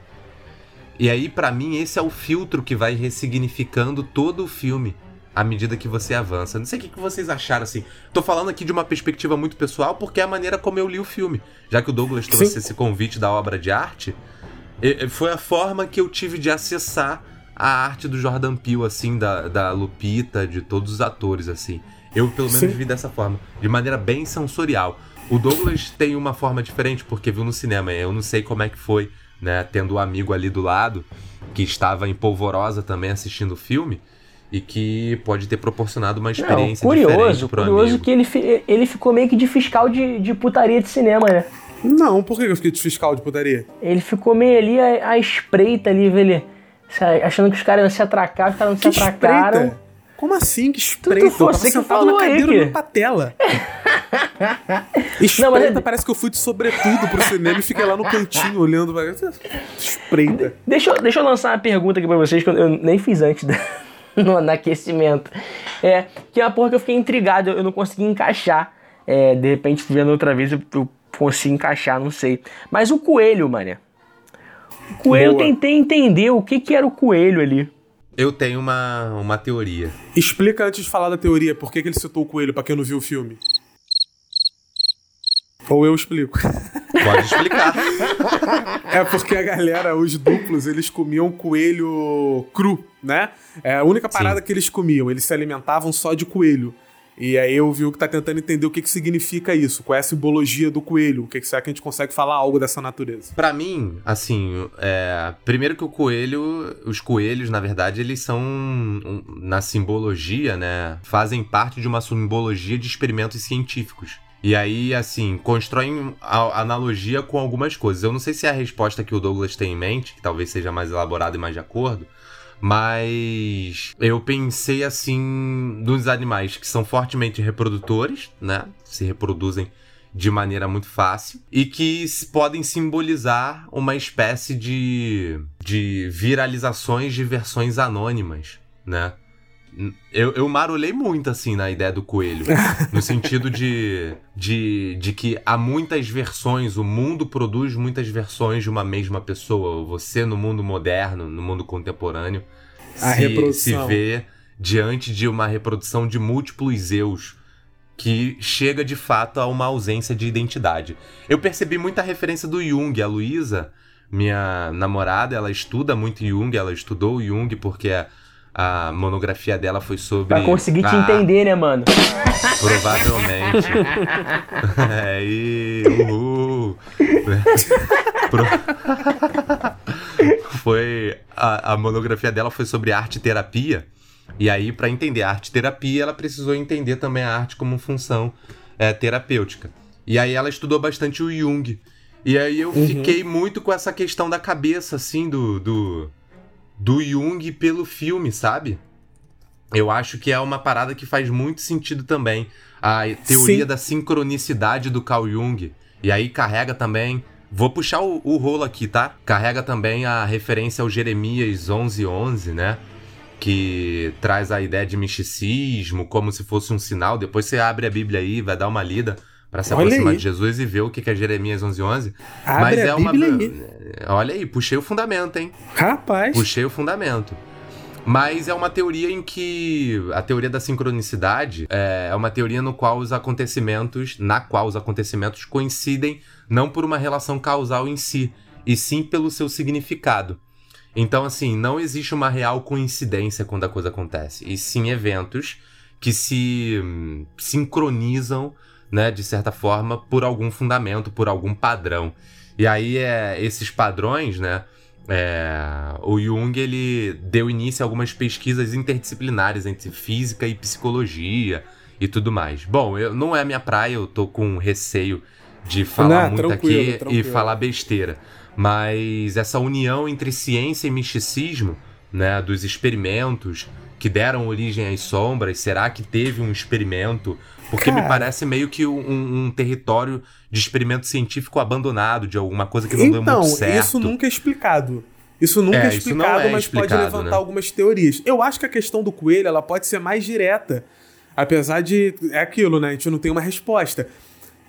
E aí, para mim, esse é o filtro que vai ressignificando todo o filme à medida que você avança. Não sei o que vocês acharam, assim. Tô falando aqui de uma perspectiva muito pessoal, porque é a maneira como eu li o filme. Já que o Douglas trouxe Sim. esse convite da obra de arte, foi a forma que eu tive de acessar a arte do Jordan Peele, assim, da, da Lupita, de todos os atores, assim. Eu, pelo menos, Sim. vi dessa forma, de maneira bem sensorial. O Douglas tem uma forma diferente, porque viu no cinema. Eu não sei como é que foi, né? Tendo um amigo ali do lado, que estava em polvorosa também assistindo o filme, e que pode ter proporcionado uma experiência não, curioso, diferente pro curioso amigo. que ele, ele ficou meio que de fiscal de, de putaria de cinema, né? Não, por que eu fiquei de fiscal de putaria? Ele ficou meio ali à, espreita ali, velho. Achando que os caras iam se atracar, os caras não que se atracaram. Espreita? Como assim? Que espreita? Tu, tu, eu tava sentado na cadeira olhando pra tela. Espreita, mas é- parece que eu fui de sobretudo pro cinema e fiquei lá no cantinho olhando. pra- Espreita. Deixa, eu- deixa eu lançar uma pergunta aqui pra vocês, que eu, eu nem fiz antes da- no, no aquecimento. É, que é uma porra que eu fiquei intrigado, eu, eu não consegui encaixar. É, de repente, vendo outra vez, eu, eu consigo encaixar, não sei. Mas o coelho, mané. O coelho, eu Boa. tentei entender o que, que era o coelho ali. Eu tenho uma, uma teoria. Explica antes de falar da teoria, por que, que ele citou o coelho, pra quem não viu o filme. Ou eu explico. Pode explicar. É porque a galera, os duplos, eles comiam coelho cru, né? É a única parada Sim. que eles comiam. Eles se alimentavam só de coelho. E aí eu vi o que tá tentando entender o que, que significa isso, qual é a simbologia do coelho, o que, que será que a gente consegue falar algo dessa natureza. Pra mim, assim, é, primeiro que o coelho, os coelhos, na verdade, eles são, na simbologia, né, fazem parte de uma simbologia de experimentos científicos. E aí, assim, constroem analogia com algumas coisas. Eu não sei se é a resposta que o Douglas tem em mente, que talvez seja mais elaborada e mais de acordo, mas eu pensei assim nos animais que são fortemente reprodutores, né? Se reproduzem de maneira muito fácil e que podem simbolizar uma espécie de, de viralizações de versões anônimas, né? Eu, eu marolhei muito, assim, na ideia do coelho. no sentido de, de, de que há muitas versões, o mundo produz muitas versões de uma mesma pessoa. Você, no mundo moderno, no mundo contemporâneo, A se, reprodução. se vê diante de uma reprodução de múltiplos eus que chega de fato a uma ausência de identidade. Eu percebi muita referência do Jung. A Luísa, minha namorada, ela estuda muito Jung, ela estudou Jung porque a, monografia dela foi sobre. Pra conseguir te a- entender, né, mano? Provavelmente. é, e. Uhul. Pro- foi. A, a monografia dela foi sobre arte terapia. E aí, pra entender a arte terapia, ela precisou entender também a arte como função é, terapêutica. E aí ela estudou bastante o Jung. E aí eu fiquei muito com essa questão da cabeça, assim, do, do, do Jung pelo filme, sabe? Eu acho que é uma parada que faz muito sentido também. A teoria Sim. da sincronicidade do Carl Jung. E aí carrega também. Vou puxar o, o rolo aqui, tá? Carrega também a referência ao Jeremias 11:11, né? Que traz a ideia de misticismo como se fosse um sinal. Depois você abre a Bíblia aí, vai dar uma lida pra se Olha aproximar aí. de Jesus e ver o que é Jeremias 11:11. Abre Mas a é uma. Aí. Olha aí, puxei o fundamento, hein? Rapaz. Puxei o fundamento. Mas é uma teoria em que a teoria da sincronicidade é é uma teoria no qual os acontecimentos, na qual os acontecimentos coincidem não por uma relação causal em si, e sim pelo seu significado. Então, assim, não existe uma real coincidência quando a coisa acontece, e sim eventos que se hum, sincronizam, né, de certa forma, por algum fundamento, por algum padrão. E aí, é, esses padrões, né, é, o Jung ele deu início a algumas pesquisas interdisciplinares entre física e psicologia e tudo mais. Bom, eu, não é minha praia, eu tô com receio de falar Não, muito tranquilo, aqui e tranquilo. falar besteira. Mas essa união entre ciência e misticismo, né, dos experimentos que deram origem às sombras, será que teve um experimento? Porque me Cara. parece meio que um, um território de experimento científico abandonado, de alguma coisa que não deu Então, muito certo. isso nunca é explicado. Isso nunca é, É, não explicado, é mas pode explicado, levantar né? algumas teorias. Eu acho que a questão do coelho ela pode ser mais direta. Apesar de. É aquilo, né? A gente não tem uma resposta.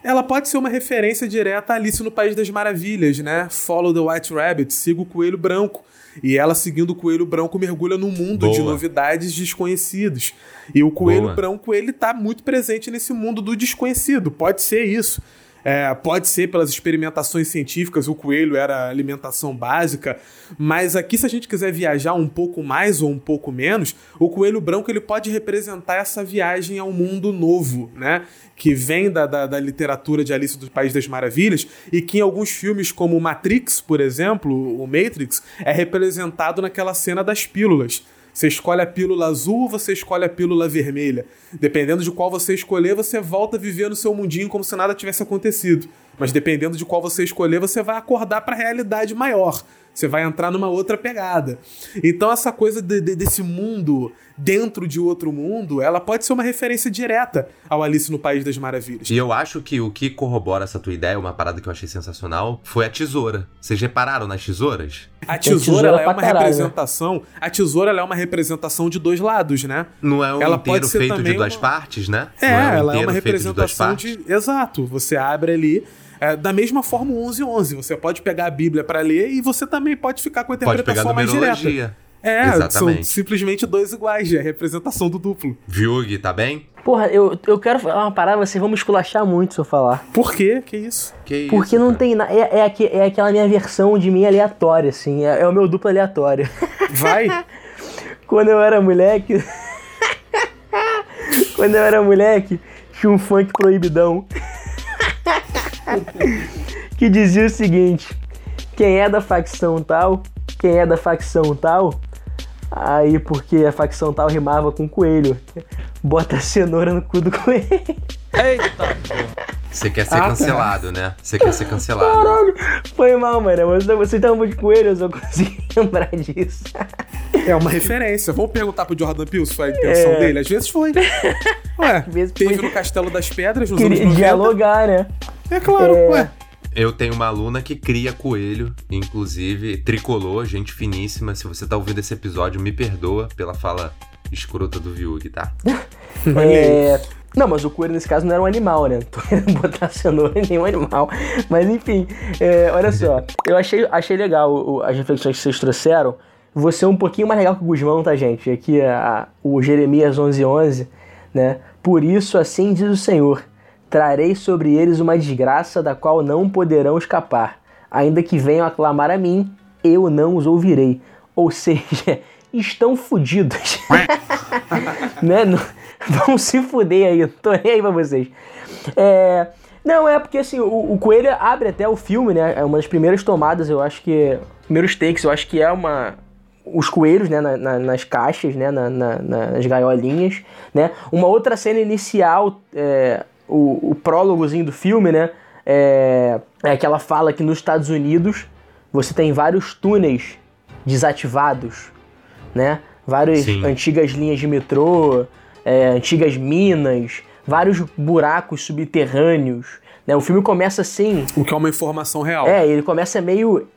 Ela pode ser uma referência direta a Alice no País das Maravilhas, né? Follow the White Rabbit, siga o coelho branco. E ela, seguindo o coelho branco, mergulha num mundo de Boa. novidades desconhecidos. E o coelho Boa. branco, ele tá muito presente nesse mundo do desconhecido. Pode ser isso. É, pode ser pelas experimentações científicas, o coelho era alimentação básica, mas aqui se a gente quiser viajar um pouco mais ou um pouco menos, o coelho branco ele pode representar essa viagem ao mundo novo, né? Que vem da, da, da literatura de Alice do País das Maravilhas e que em alguns filmes como Matrix, por exemplo, o Matrix, é representado naquela cena das pílulas. Você escolhe a pílula azul ou você escolhe a pílula vermelha. Dependendo de qual você escolher, você volta a viver no seu mundinho como se nada tivesse acontecido. Mas dependendo de qual você escolher, você vai acordar para a realidade maior. Você vai entrar numa outra pegada. Então, essa coisa de, de, desse mundo dentro de outro mundo, ela pode ser uma referência direta ao Alice no País das Maravilhas. E eu acho que o que corrobora essa tua ideia, uma parada que eu achei sensacional, foi a tesoura. Vocês repararam nas tesouras? A tesoura, ela é uma caralho, representação. A tesoura ela é uma representação de dois lados, né? Não é um Ela inteiro feito de duas uma- partes, né? É, Não um ela é uma feito de duas representação partes. de. Exato. Você abre ali. É, da mesma forma, o 1111. Você pode pegar a Bíblia para ler e você também pode ficar com a Pode pegar interpretação mais direta. É, são Exatamente. simplesmente dois iguais, é a representação do duplo. Viug, tá bem? Porra, eu, eu quero falar uma parada, vocês vão me esculachar muito se eu falar. Por quê? Que isso? Que Porque isso, não cara? tem nada. É, é, aque- é aquela minha versão de mim aleatória, assim. É, é o meu duplo aleatório. Vai? Quando eu era moleque. Quando eu era moleque, tinha um funk proibidão. que dizia o seguinte: quem é da facção tal, quem é da facção tal. Aí, porque a facção tal rimava com coelho. Bota a cenoura no cu do coelho. Eita! Você quer ser Ah, tá. cancelado, né? Você quer ser cancelado. Caralho, foi mal, mano. Você, você um de coelho, eu só consegui lembrar disso. É uma referência. Vamos perguntar pro Jordan Peele se foi a intenção É. dele. Às vezes foi. Ué, vezes teve foi. no Castelo das Pedras nos anos Queria 90. dialogar, né? É claro, É. ué. Eu tenho uma aluna que cria coelho, inclusive tricolor, gente finíssima. Se você tá ouvindo esse episódio, me perdoa pela fala escrota do Viug, tá? É... Não, mas o coelho nesse caso não era um animal, né? Não tô querendo botar cenoura em nenhum animal. Mas enfim, é, olha só. Eu achei, achei legal o- as reflexões que vocês trouxeram. Você é um pouquinho mais legal que o Guzmão, tá, gente? Aqui a- o Jeremias 1111, né? Por isso assim diz o Senhor. Trarei sobre eles uma desgraça da qual não poderão escapar. Ainda que venham a clamar a mim, eu não os ouvirei. Ou seja, estão fodidos. né? Vão se fuder aí, tô nem aí pra vocês. É, Não, é porque assim, o, o Coelho abre até o filme, né? É uma das primeiras tomadas, eu acho que. Primeiros takes, eu acho que é uma. Os coelhos, né, na- na- nas caixas, né, na- na- nas gaiolinhas, né. Uma outra cena inicial, é, o, o prólogozinho do filme, né, é, é aquela fala que nos Estados Unidos você tem vários túneis desativados, né? Várias Sim. antigas linhas de metrô, é, antigas minas, vários buracos subterrâneos. Né? O filme começa assim, O que é uma informação real. é, ele começa meio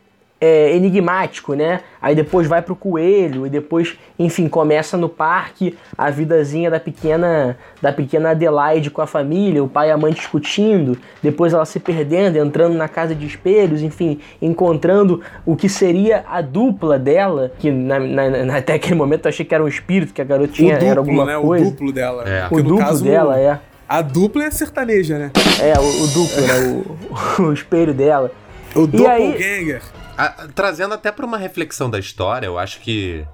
é, enigmático, né? Aí depois vai pro coelho e depois, enfim, começa no parque a vidazinha da pequena da pequena Adelaide com a família, o pai e a mãe discutindo, depois ela se perdendo, entrando na casa de espelhos, enfim, encontrando o que seria a dupla dela, que na, na- na- até aquele momento eu achei que era um espírito, que a garotinha o duplo, era alguma né? coisa. O duplo dela. É. Porque O no duplo caso, dela, é. A dupla é sertaneja, né? É, o, o duplo, né? O, o espelho dela. O E aí- Ah, trazendo até pra uma reflexão da história, eu acho que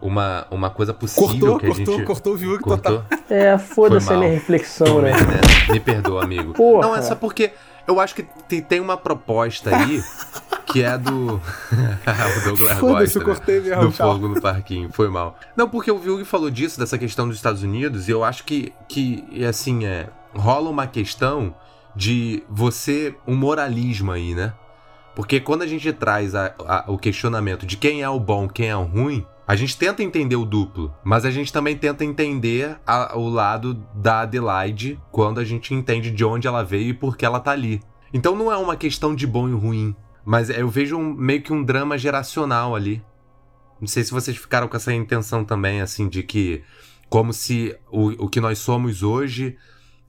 uma, uma coisa possível Cortou, que a cortou, gente... cortou o viu que Cortou? total. É, foda-se a minha reflexão, né? né? Me perdoa, amigo. Porra. Não, é só porque eu acho que tem, tem uma proposta aí que é do. o Douglas Foda-se, gosta, eu cortei né? mesmo, Do fogo no parquinho, foi mal. Não, porque o Vilg falou disso, dessa questão dos Estados Unidos, e eu acho que, que assim, é. Rola uma questão de você. um moralismo aí, né? Porque quando a gente traz a- a- o questionamento de quem é o bom, quem é o ruim, a gente tenta entender o duplo, mas a gente também tenta entender a- o lado da Adelaide quando a gente entende de onde ela veio e por que ela tá ali. Então não é uma questão de bom e ruim, mas eu vejo um- meio que um drama geracional ali. Não sei se vocês ficaram com essa intenção também, assim, de que como se o, o que nós somos hoje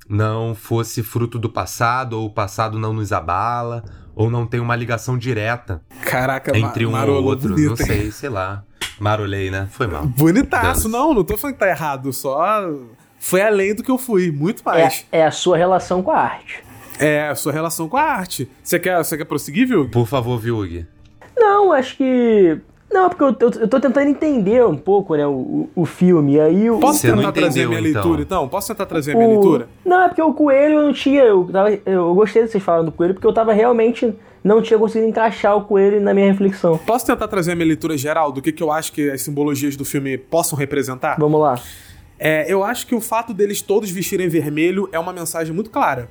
não fosse fruto do passado, ou o passado não nos abala, ou não tem uma ligação direta Caraca, entre um ou outro. bonito, Não sei, sei lá. Marolei, né? Foi mal. Bonitaço, não, não tô falando que tá errado, só foi além do que eu fui, muito mais. É, é a sua relação com a arte. É, a sua relação com a arte. Você quer, você quer prosseguir, viu? Por favor, Viug. Não, acho que. Não, é porque eu, eu, eu tô tentando entender um pouco, né, o, o, filme. Aí o. Posso tentar trazer a minha entendeu, então. leitura, então? Posso tentar trazer a minha o- leitura? Não, é porque o coelho eu não tinha. Eu, tava, eu gostei de vocês falando do coelho, porque eu tava realmente. Não tinha conseguido encaixar o coelho na minha reflexão. Posso tentar trazer a minha leitura geral do que, que eu acho que as simbologias do filme possam representar? Vamos lá. É, eu acho que o fato deles todos vestirem vermelho é uma mensagem muito clara.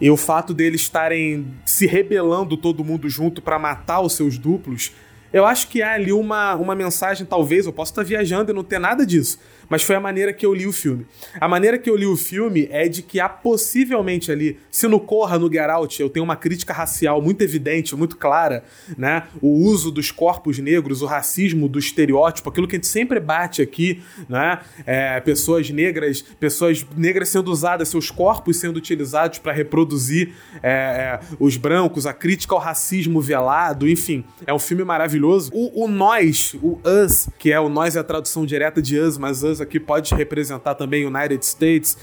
E o fato deles estarem se rebelando todo mundo junto para matar os seus duplos, eu acho que há ali uma, uma mensagem, talvez, eu posso estar viajando e não ter nada disso, mas foi a maneira que eu li o filme. A maneira que eu li o filme é de que há possivelmente ali, se no Corra, no Get Out, eu tenho uma crítica racial muito evidente, muito clara, né? O uso dos corpos negros, o racismo do estereótipo, aquilo que a gente sempre bate aqui, né? É, pessoas negras, pessoas negras sendo usadas, seus corpos sendo utilizados para reproduzir é, é, os brancos, a crítica ao racismo velado, enfim, é um filme maravilhoso. O, o nós, o us, que é o nós é a tradução direta de us, mas us aqui pode representar também United States.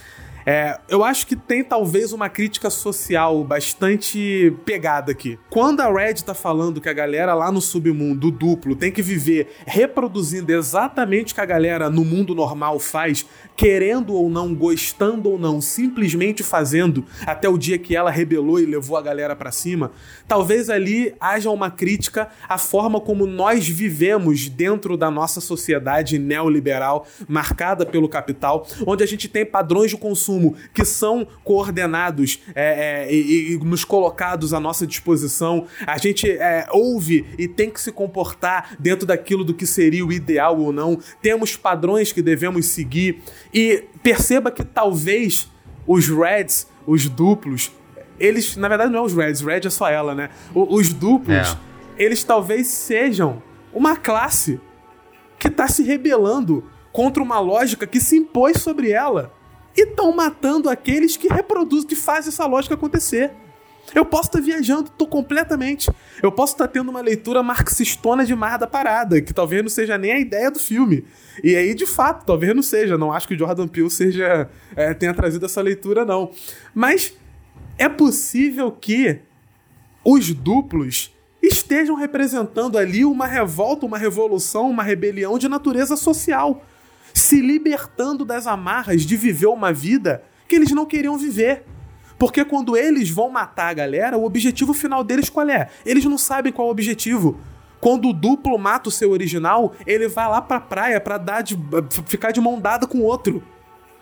É, eu acho que tem talvez uma crítica social bastante pegada aqui. Quando a Red tá falando que a galera lá no submundo, duplo, tem que viver reproduzindo exatamente o que a galera no mundo normal faz, querendo ou não, gostando ou não, simplesmente fazendo, até o dia que ela rebelou e levou a galera para cima, talvez ali haja uma crítica à forma como nós vivemos dentro da nossa sociedade neoliberal, marcada pelo capital, onde a gente tem padrões de consumo consumo que são coordenados é, é, e, e, nos colocados à nossa disposição. A gente é, ouve e tem que se comportar dentro daquilo do que seria o ideal ou não. Temos padrões que devemos seguir. E perceba que talvez os Reds, os duplos, eles, na verdade, não é os Reds, Red é só ela, né? os duplos, é. eles talvez sejam uma classe que está se rebelando contra uma lógica que se impôs sobre ela e estão matando aqueles que reproduzem, que fazem essa lógica acontecer. Eu posso estar tá viajando, tô completamente. Eu posso estar tá tendo uma leitura marxistona demais da parada, que talvez não seja nem a ideia do filme. E aí, de fato, talvez não seja. Não acho que o Jordan Peele seja, é, tenha trazido essa leitura, não. Mas é possível que os duplos estejam representando ali uma revolta, uma revolução, uma rebelião de natureza social se libertando das amarras de viver uma vida que eles não queriam viver. Porque quando eles vão matar a galera, o objetivo final deles qual é? Eles não sabem qual é o objetivo. Quando o duplo mata o seu original, ele vai lá pra praia pra dar de, ficar de mão dada com o outro.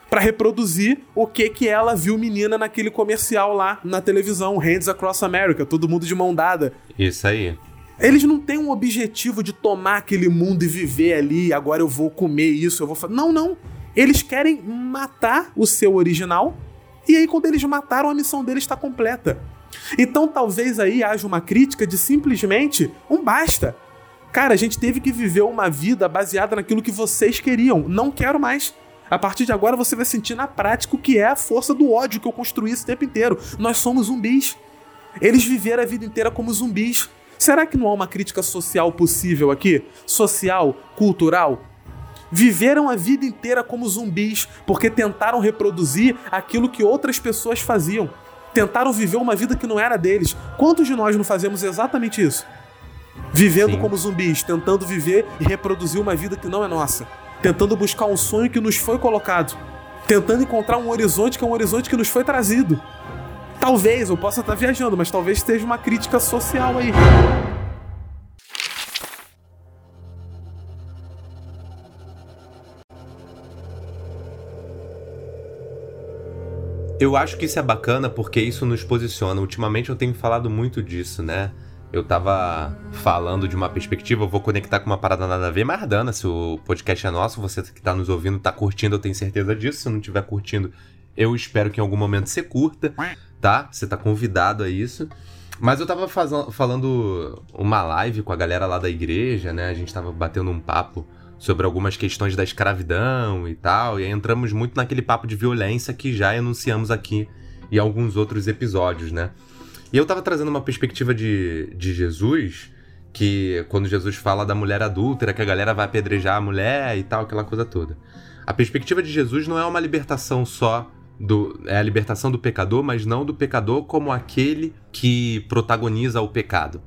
para reproduzir o que que ela viu menina naquele comercial lá na televisão, Hands Across America, todo mundo de mão dada. Isso aí. Eles não têm um objetivo de tomar aquele mundo e viver ali, agora eu vou comer isso, eu vou fazer. Não, não. Eles querem matar o seu original, e aí quando eles mataram, a missão deles está completa. Então talvez aí haja uma crítica de simplesmente um basta. Cara, a gente teve que viver uma vida baseada naquilo que vocês queriam. Não quero mais. A partir de agora você vai sentir na prática o que é a força do ódio que eu construí esse tempo inteiro. Nós somos zumbis. Eles viveram a vida inteira como zumbis. Será que não há uma crítica social possível aqui? Social, cultural? Viveram a vida inteira como zumbis porque tentaram reproduzir aquilo que outras pessoas faziam. Tentaram viver uma vida que não era deles. Quantos de nós não fazemos exatamente isso? Vivendo Sim. como zumbis, tentando viver e reproduzir uma vida que não é nossa. Tentando buscar um sonho que nos foi colocado. Tentando encontrar um horizonte que é um horizonte que nos foi trazido. Talvez, eu possa estar viajando, mas talvez esteja uma crítica social aí. Eu acho que isso é bacana porque isso nos posiciona. Ultimamente eu tenho falado muito disso, né? Eu tava falando de uma perspectiva, eu vou conectar com uma parada nada a ver, mas dana, se o podcast é nosso, você que tá nos ouvindo tá curtindo, eu tenho certeza disso. Se não estiver curtindo, eu espero que em algum momento você curta tá? Você tá convidado a isso. Mas eu tava falando uma live com a galera lá da igreja, né? A gente tava batendo um papo sobre algumas questões da escravidão e tal, e aí entramos muito naquele papo de violência que já enunciamos aqui em alguns outros episódios, né? E eu tava trazendo uma perspectiva de, de Jesus, que quando Jesus fala da mulher adúltera, que a galera vai apedrejar a mulher e tal, aquela coisa toda. A perspectiva de Jesus não é uma libertação só do, é a libertação do pecador, mas não do pecador como aquele que protagoniza o pecado,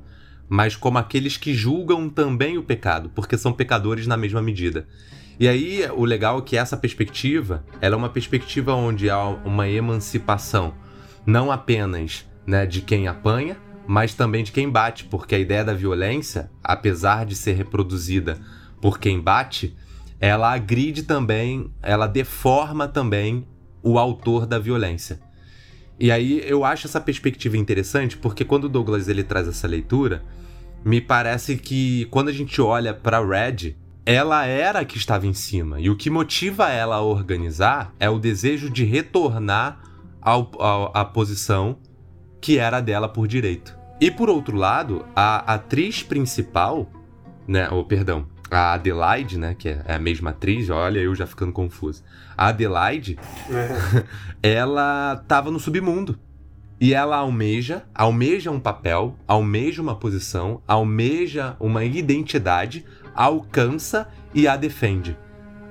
mas como aqueles que julgam também o pecado, porque são pecadores na mesma medida. E aí o legal é que essa perspectiva, ela é uma perspectiva onde há uma emancipação, não apenas né, de quem apanha, mas também de quem bate, porque a ideia da violência, apesar de ser reproduzida por quem bate, ela agride também, ela deforma também o autor da violência. E aí eu acho essa perspectiva interessante porque quando o Douglas ele traz essa leitura, me parece que quando a gente olha para Red, ela era a que estava em cima. E o que motiva ela a organizar é o desejo de retornar ao, ao, à posição que era dela por direito. E por outro lado, a atriz principal, né, ou perdão, a Adelaide, né, que é a mesma atriz, olha eu já ficando confuso. A Adelaide, é. ela tava no submundo. E ela almeja, almeja um papel, almeja uma posição, almeja uma identidade, alcança e a defende.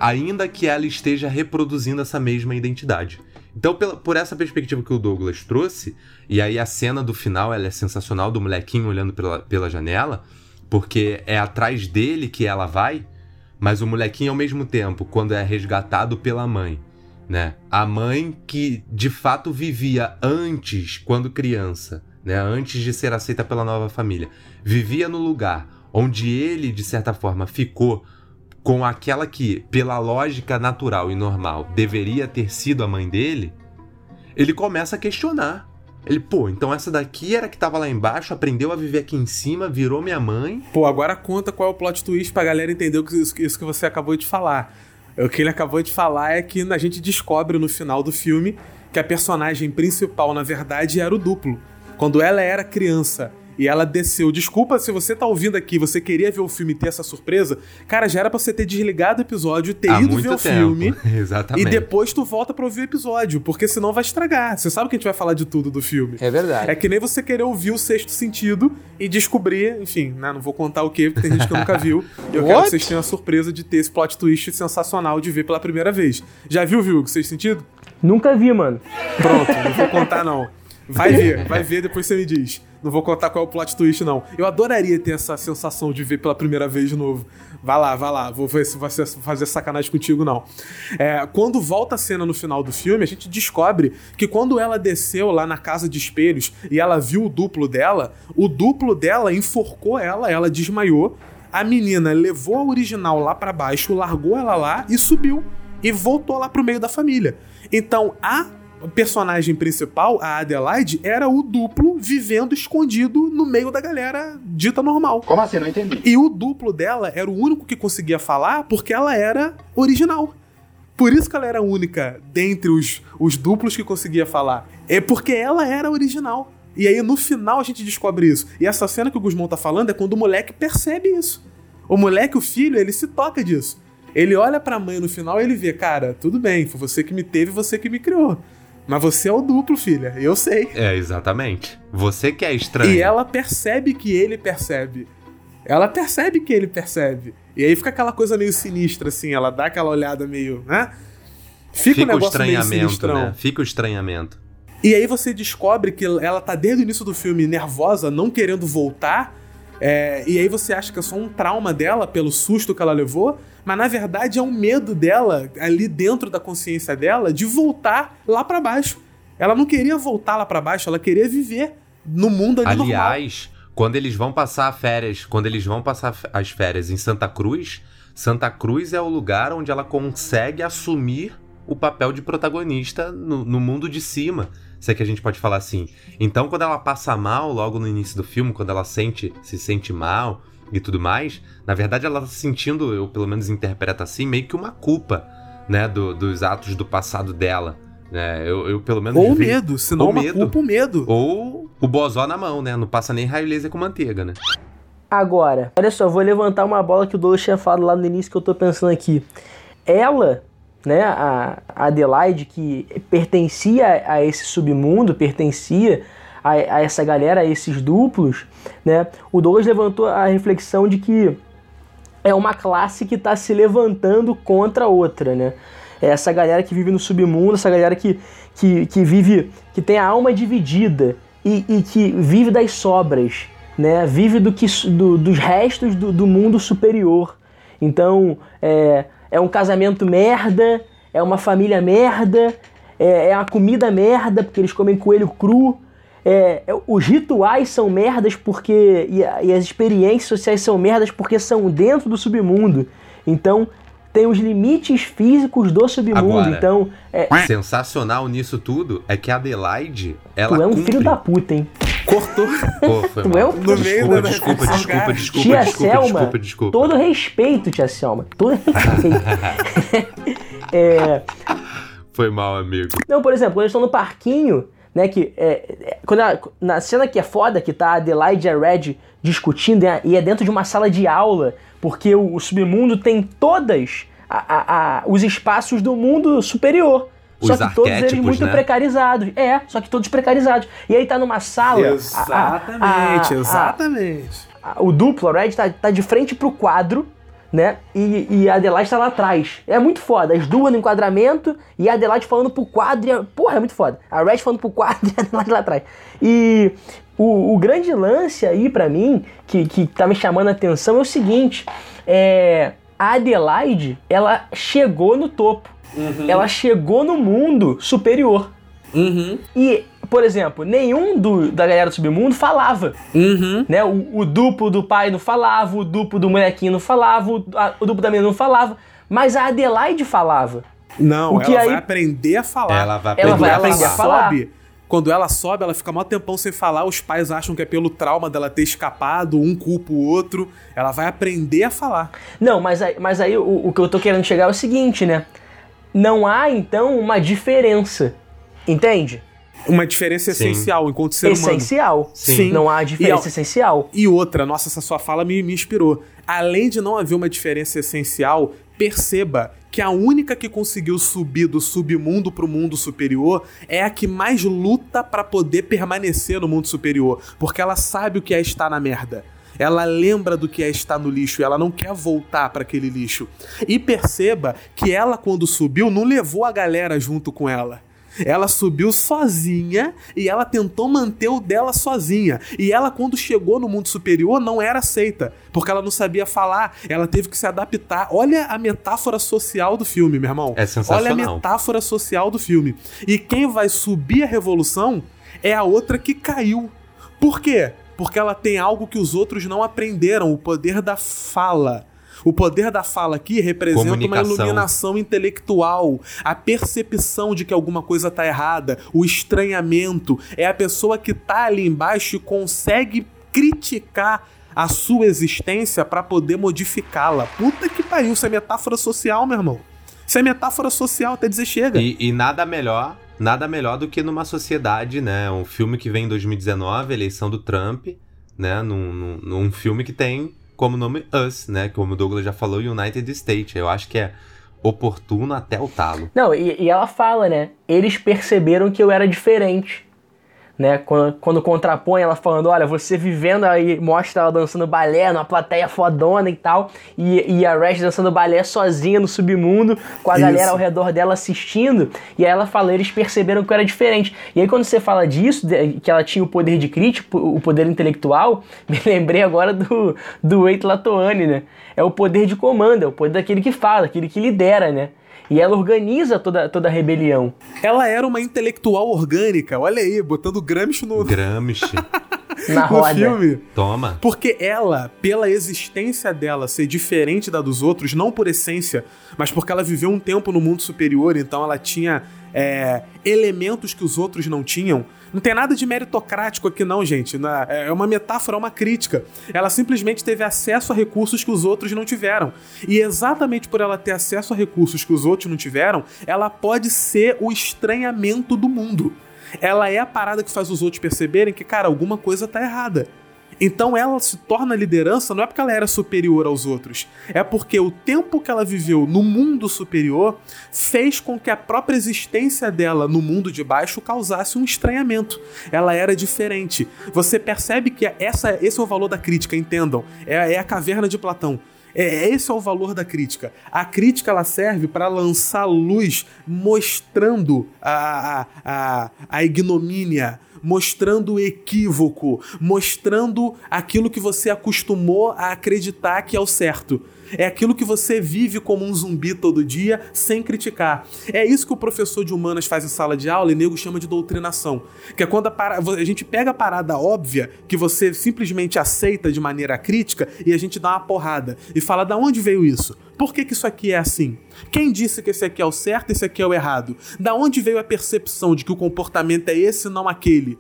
Ainda que ela esteja reproduzindo essa mesma identidade. Então, por essa perspectiva que o Douglas trouxe, e aí a cena do final ela é sensacional do molequinho olhando pela, pela janela, porque é atrás dele que ela vai, mas o molequinho ao mesmo tempo, quando é resgatado pela mãe, né? A mãe que de fato vivia antes, quando criança, né? Antes de ser aceita pela nova família, vivia no lugar onde ele de certa forma ficou com aquela que, pela lógica natural e normal, deveria ter sido a mãe dele, ele começa a questionar. Ele, pô, então essa daqui era que tava lá embaixo, aprendeu a viver aqui em cima, virou minha mãe. Pô, agora conta qual é o plot twist pra galera entender isso, que você acabou de falar. O que ele acabou de falar é que a gente descobre no final do filme que a personagem principal, na verdade, era o duplo. Quando ela era criança e ela desceu. Desculpa se você tá ouvindo aqui, você queria ver o filme e ter essa surpresa. Cara, já era pra você ter desligado o episódio, ter Há ido ver o tempo. filme. Exatamente. E depois tu volta pra ouvir o episódio, porque senão vai estragar. Você sabe que a gente vai falar de tudo do filme. É verdade. É que nem você querer ouvir o sexto sentido e descobrir, enfim, né? Não vou contar o que, porque tem gente que nunca viu. Eu quero que vocês tenham a surpresa de ter esse plot twist sensacional de ver pela primeira vez. Já viu, viu, o sexto sentido? Nunca vi, mano. Pronto, não vou contar não. Vai ver, vai ver, depois você me diz. Não vou contar qual é o plot twist, não. Eu adoraria ter essa sensação de ver pela primeira vez de novo. Vai lá, vai lá. Vou fazer, fazer sacanagem contigo, não. É, quando volta a cena no final do filme, a gente descobre que quando ela desceu lá na casa de espelhos e ela viu o duplo dela, o duplo dela enforcou ela, ela desmaiou. A menina levou a original lá para baixo, largou ela lá e subiu. E voltou lá pro meio da família. Então, a personagem principal, a Adelaide, era o duplo vivendo escondido no meio da galera dita normal. Como assim? Não entendi. E o duplo dela era o único que conseguia falar porque ela era original. Por isso que ela era única dentre os, os duplos que conseguia falar. É porque ela era original. E aí no final a gente descobre isso. E essa cena que o Guzmão tá falando é quando o moleque percebe isso. O moleque, o filho, ele se toca disso. Ele olha pra mãe no final e ele vê, cara, tudo bem, foi você que me teve, você que me criou. Mas você é o duplo, filha. Eu sei. É, exatamente. Você que é estranho. E ela percebe que ele percebe. Ela percebe que ele percebe. E aí fica aquela coisa meio sinistra, assim. Ela dá aquela olhada meio, né? Fica, fica um o estranhamento, né? Fica o estranhamento. E aí você descobre que ela tá desde o início do filme nervosa, não querendo voltar. É, e aí você acha que é só um trauma dela pelo susto que ela levou mas na verdade é um medo dela, ali dentro da consciência dela, de voltar lá para baixo. Ela não queria voltar lá para baixo, ela queria viver no mundo ali Aliás, normal. quando eles vão passar férias, quando eles vão passar as férias em Santa Cruz, Santa Cruz é o lugar onde ela consegue assumir o papel de protagonista no, no mundo de cima se é que a gente pode falar assim. Então, quando ela passa mal logo no início do filme, quando ela sente, se sente mal, e tudo mais, na verdade ela tá sentindo, eu pelo menos interpreto assim, meio que uma culpa, né, do, dos atos do passado dela. Né? Eu, eu pelo menos. Ou vi... medo, senão ou uma medo. culpa ou medo. Ou o bozó na mão, né? Não passa nem raio laser com manteiga, né? Agora, olha só, vou levantar uma bola que o Douglas tinha falado lá no início que eu tô pensando aqui. Ela, né, a Adelaide, que pertencia a esse submundo, pertencia a, a essa galera, a esses duplos, né? O Douglas levantou a reflexão de que é uma classe que está se levantando contra outra, né? É essa galera que vive no submundo, essa galera que, que, que vive, que tem a alma dividida e, e que vive das sobras, né? Vive do que, do, dos restos do, do mundo superior. Então, é, é um casamento merda, é uma família merda, é, é a comida merda, porque eles comem coelho cru, é, é, os rituais são merdas porque. E, e, as experiências sociais são merdas porque são dentro do submundo. Então tem os limites físicos do submundo. Agora, então, é, Sensacional nisso tudo é que a Adelaide, ela tu é um cumpre... filho da puta, hein? Cortou. Pô, foi Tu mal. é No meio da Desculpa, desculpa, desculpa, cara. desculpa, tia desculpa, Selma, desculpa, desculpa. todo respeito, tia Selma. Todo respeito. é, Foi mal, amigo. Não, por exemplo, quando eles estão no parquinho, né, que é, é, quando ela- na cena que é foda, que tá a Adelaide e a Red discutindo e é- e é dentro de uma sala de aula, porque o, o submundo tem todas a- a- a- os espaços do mundo superior. Os só que todos eles muito né? precarizados. É, só que todos precarizados. E aí tá numa sala. Exatamente, a- a- exatamente. a- o duplo, a Red, tá, tá de frente pro quadro, né? E, e a Adelaide tá lá atrás. É muito foda. As duas no enquadramento e a Adelaide falando pro quadro. E a, porra, é muito foda. A Red falando pro quadro e a Adelaide lá atrás. E o, o grande lance aí pra mim, que, que tá me chamando a atenção, é o seguinte: é, a Adelaide, ela chegou no topo. Ela chegou no mundo superior. Uhum. E, por exemplo, nenhum do, da galera do submundo falava. Uhum. Né? O, o duplo do pai não falava, o duplo do molequinho não falava, o, a- o duplo da menina não falava, mas a Adelaide falava. Não, O que ela aí- vai aprender a falar. Ela vai Ela aprender vai a aprender a falar. falar. sobe, quando ela sobe, ela fica mó tempão sem falar, os pais acham que é pelo trauma dela ter escapado, um culpa o outro. Ela vai aprender a falar. Não, mas aí, mas aí o, o que eu tô querendo chegar é o seguinte, né? Não há, então, uma diferença. Entende? Uma diferença Sim. essencial enquanto ser humano. essencial. Sim. Não há diferença E, essencial. E outra, nossa, essa sua fala me, me inspirou. Além de não haver uma diferença essencial, perceba que a única que conseguiu subir do submundo pro mundo superior é a que mais luta pra poder permanecer no mundo superior, porque ela sabe o que é estar na merda. Ela lembra do que é estar no lixo e ela não quer voltar pra aquele lixo. E perceba que ela, quando subiu, não levou a galera junto com ela. Ela subiu sozinha e ela tentou manter o dela sozinha. E ela, quando chegou no mundo superior, não era aceita, porque ela não sabia falar, ela teve que se adaptar. Olha a metáfora social do filme, meu irmão. É sensacional. Olha a metáfora social do filme. E quem vai subir a revolução é a outra que caiu. Por quê? Porque ela tem algo que os outros não aprenderam: o poder da fala. O poder da fala aqui representa uma iluminação intelectual, a percepção de que alguma coisa tá errada, o estranhamento. É a pessoa que tá ali embaixo e consegue criticar a sua existência para poder modificá-la. Puta que pariu, isso é metáfora social, meu irmão. Isso é metáfora social, até dizer chega. E, e nada melhor, nada melhor do que numa sociedade, né? Um filme que vem em 2019, eleição do Trump, né? Num, num, num filme que tem como nome Us, né? Como o Douglas já falou, United States. Eu acho que é oportuno até o talo. Não, e, e ela fala, né? Eles perceberam que eu era diferente. Né? Quando, quando contrapõe ela falando, olha, você vivendo aí, mostra ela dançando balé numa plateia fodona e tal, e, e a Red dançando balé sozinha no submundo, com a Isso. galera ao redor dela assistindo, e aí ela fala, eles perceberam que era diferente. E aí quando você fala disso, que ela tinha o poder de crítica, o poder intelectual, me lembrei agora do, do Eito Latoane, né? É o poder de comando, é o poder daquele que fala, daquele que lidera, né? E ela organiza toda, toda a rebelião. Ela era uma intelectual orgânica, olha aí, botando Gramsci no, Gramsci, Na no roda. filme. toma. Porque ela, pela existência dela ser diferente da dos outros, não por essência, mas porque ela viveu um tempo no mundo superior, então ela tinha é, elementos que os outros não tinham. Não tem nada de meritocrático aqui, não, gente. Na- É uma metáfora, é uma crítica. Ela simplesmente teve acesso a recursos que os outros não tiveram. E exatamente por ela ter acesso a recursos que os outros não tiveram, ela pode ser o estranhamento do mundo. Ela é a parada que faz os outros perceberem que, cara, alguma coisa tá errada. Então ela se torna liderança não é porque ela era superior aos outros, é porque o tempo que ela viveu no mundo superior fez com que a própria existência dela no mundo de baixo causasse um estranhamento. Ela era diferente. Você percebe que essa, esse é o valor da crítica, entendam. É, é a caverna de Platão. É, esse é o valor da crítica. A crítica ela serve para lançar luz mostrando a, a, a, a ignomínia, mostrando o equívoco, mostrando aquilo que você acostumou a acreditar que é o certo. É aquilo que você vive como um zumbi todo dia, sem criticar. É isso que o professor de humanas faz em sala de aula e nego chama de doutrinação. Que é quando a, para- a gente pega a parada óbvia, que você simplesmente aceita de maneira crítica, e a gente dá uma porrada. E fala da onde veio isso? Por que, que isso aqui é assim? Quem disse que esse aqui é o certo e esse aqui é o errado? Da onde veio a percepção de que o comportamento é esse e não aquele?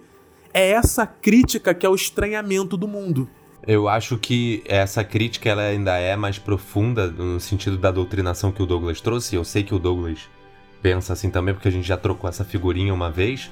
É essa crítica que é o estranhamento do mundo. Eu acho que essa crítica ela ainda é mais profunda no sentido da doutrinação que o Douglas trouxe. Eu sei que o Douglas pensa assim também, porque a gente já trocou essa figurinha uma vez.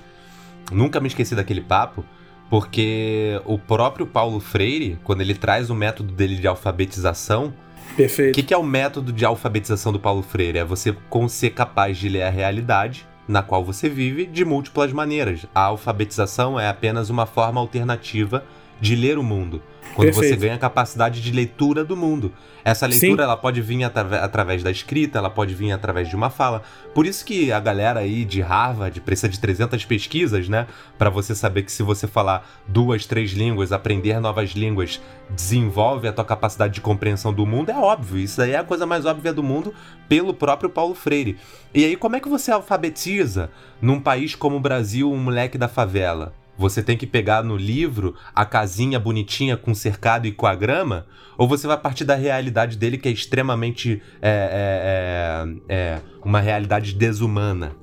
Nunca me esqueci daquele papo, porque o próprio Paulo Freire, quando ele traz o método dele de alfabetização, o que, que é o método de alfabetização do Paulo Freire? É você ser capaz de ler a realidade na qual você vive de múltiplas maneiras. A alfabetização é apenas uma forma alternativa de ler o mundo. Quando você Perfeito. ganha a capacidade de leitura do mundo. Essa leitura Sim. ela pode vir atrave- através da escrita, ela pode vir através de uma fala. Por isso que a galera aí de Harvard precisa de 300 pesquisas, né? Pra você saber que se você falar duas, três línguas, aprender novas línguas, desenvolve a tua capacidade de compreensão do mundo, é óbvio. Isso aí é a coisa mais óbvia do mundo pelo próprio Paulo Freire. E aí, como é que você alfabetiza num país como o Brasil um moleque da favela? Você tem que pegar no livro a casinha bonitinha com cercado e com a grama? Ou você vai partir da realidade dele que é extremamente. é, é, é, é, uma realidade desumana?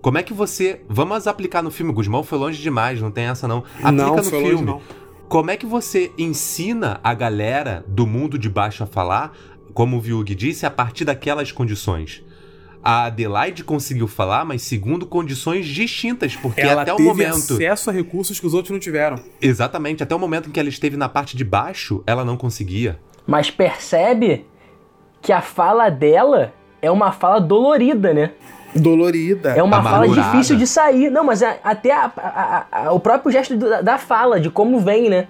Como é que você. Vamos aplicar no filme. Guzmão foi longe demais, não tem essa não. Aplica não, no foi longe, filme. não. Como é que você ensina a galera do mundo de baixo a falar, como o Viug disse, a partir daquelas condições? A Adelaide conseguiu falar, mas segundo condições distintas, porque Ela até o teve momento. acesso a recursos que os outros não tiveram. Exatamente, até o momento em que ela esteve na parte de baixo, ela não conseguia. Mas percebe que a fala dela é uma fala dolorida, né? Dolorida. É uma fala difícil de sair. Não, mas é- até a- a- a- o próprio gesto da, da fala, de como vem, né?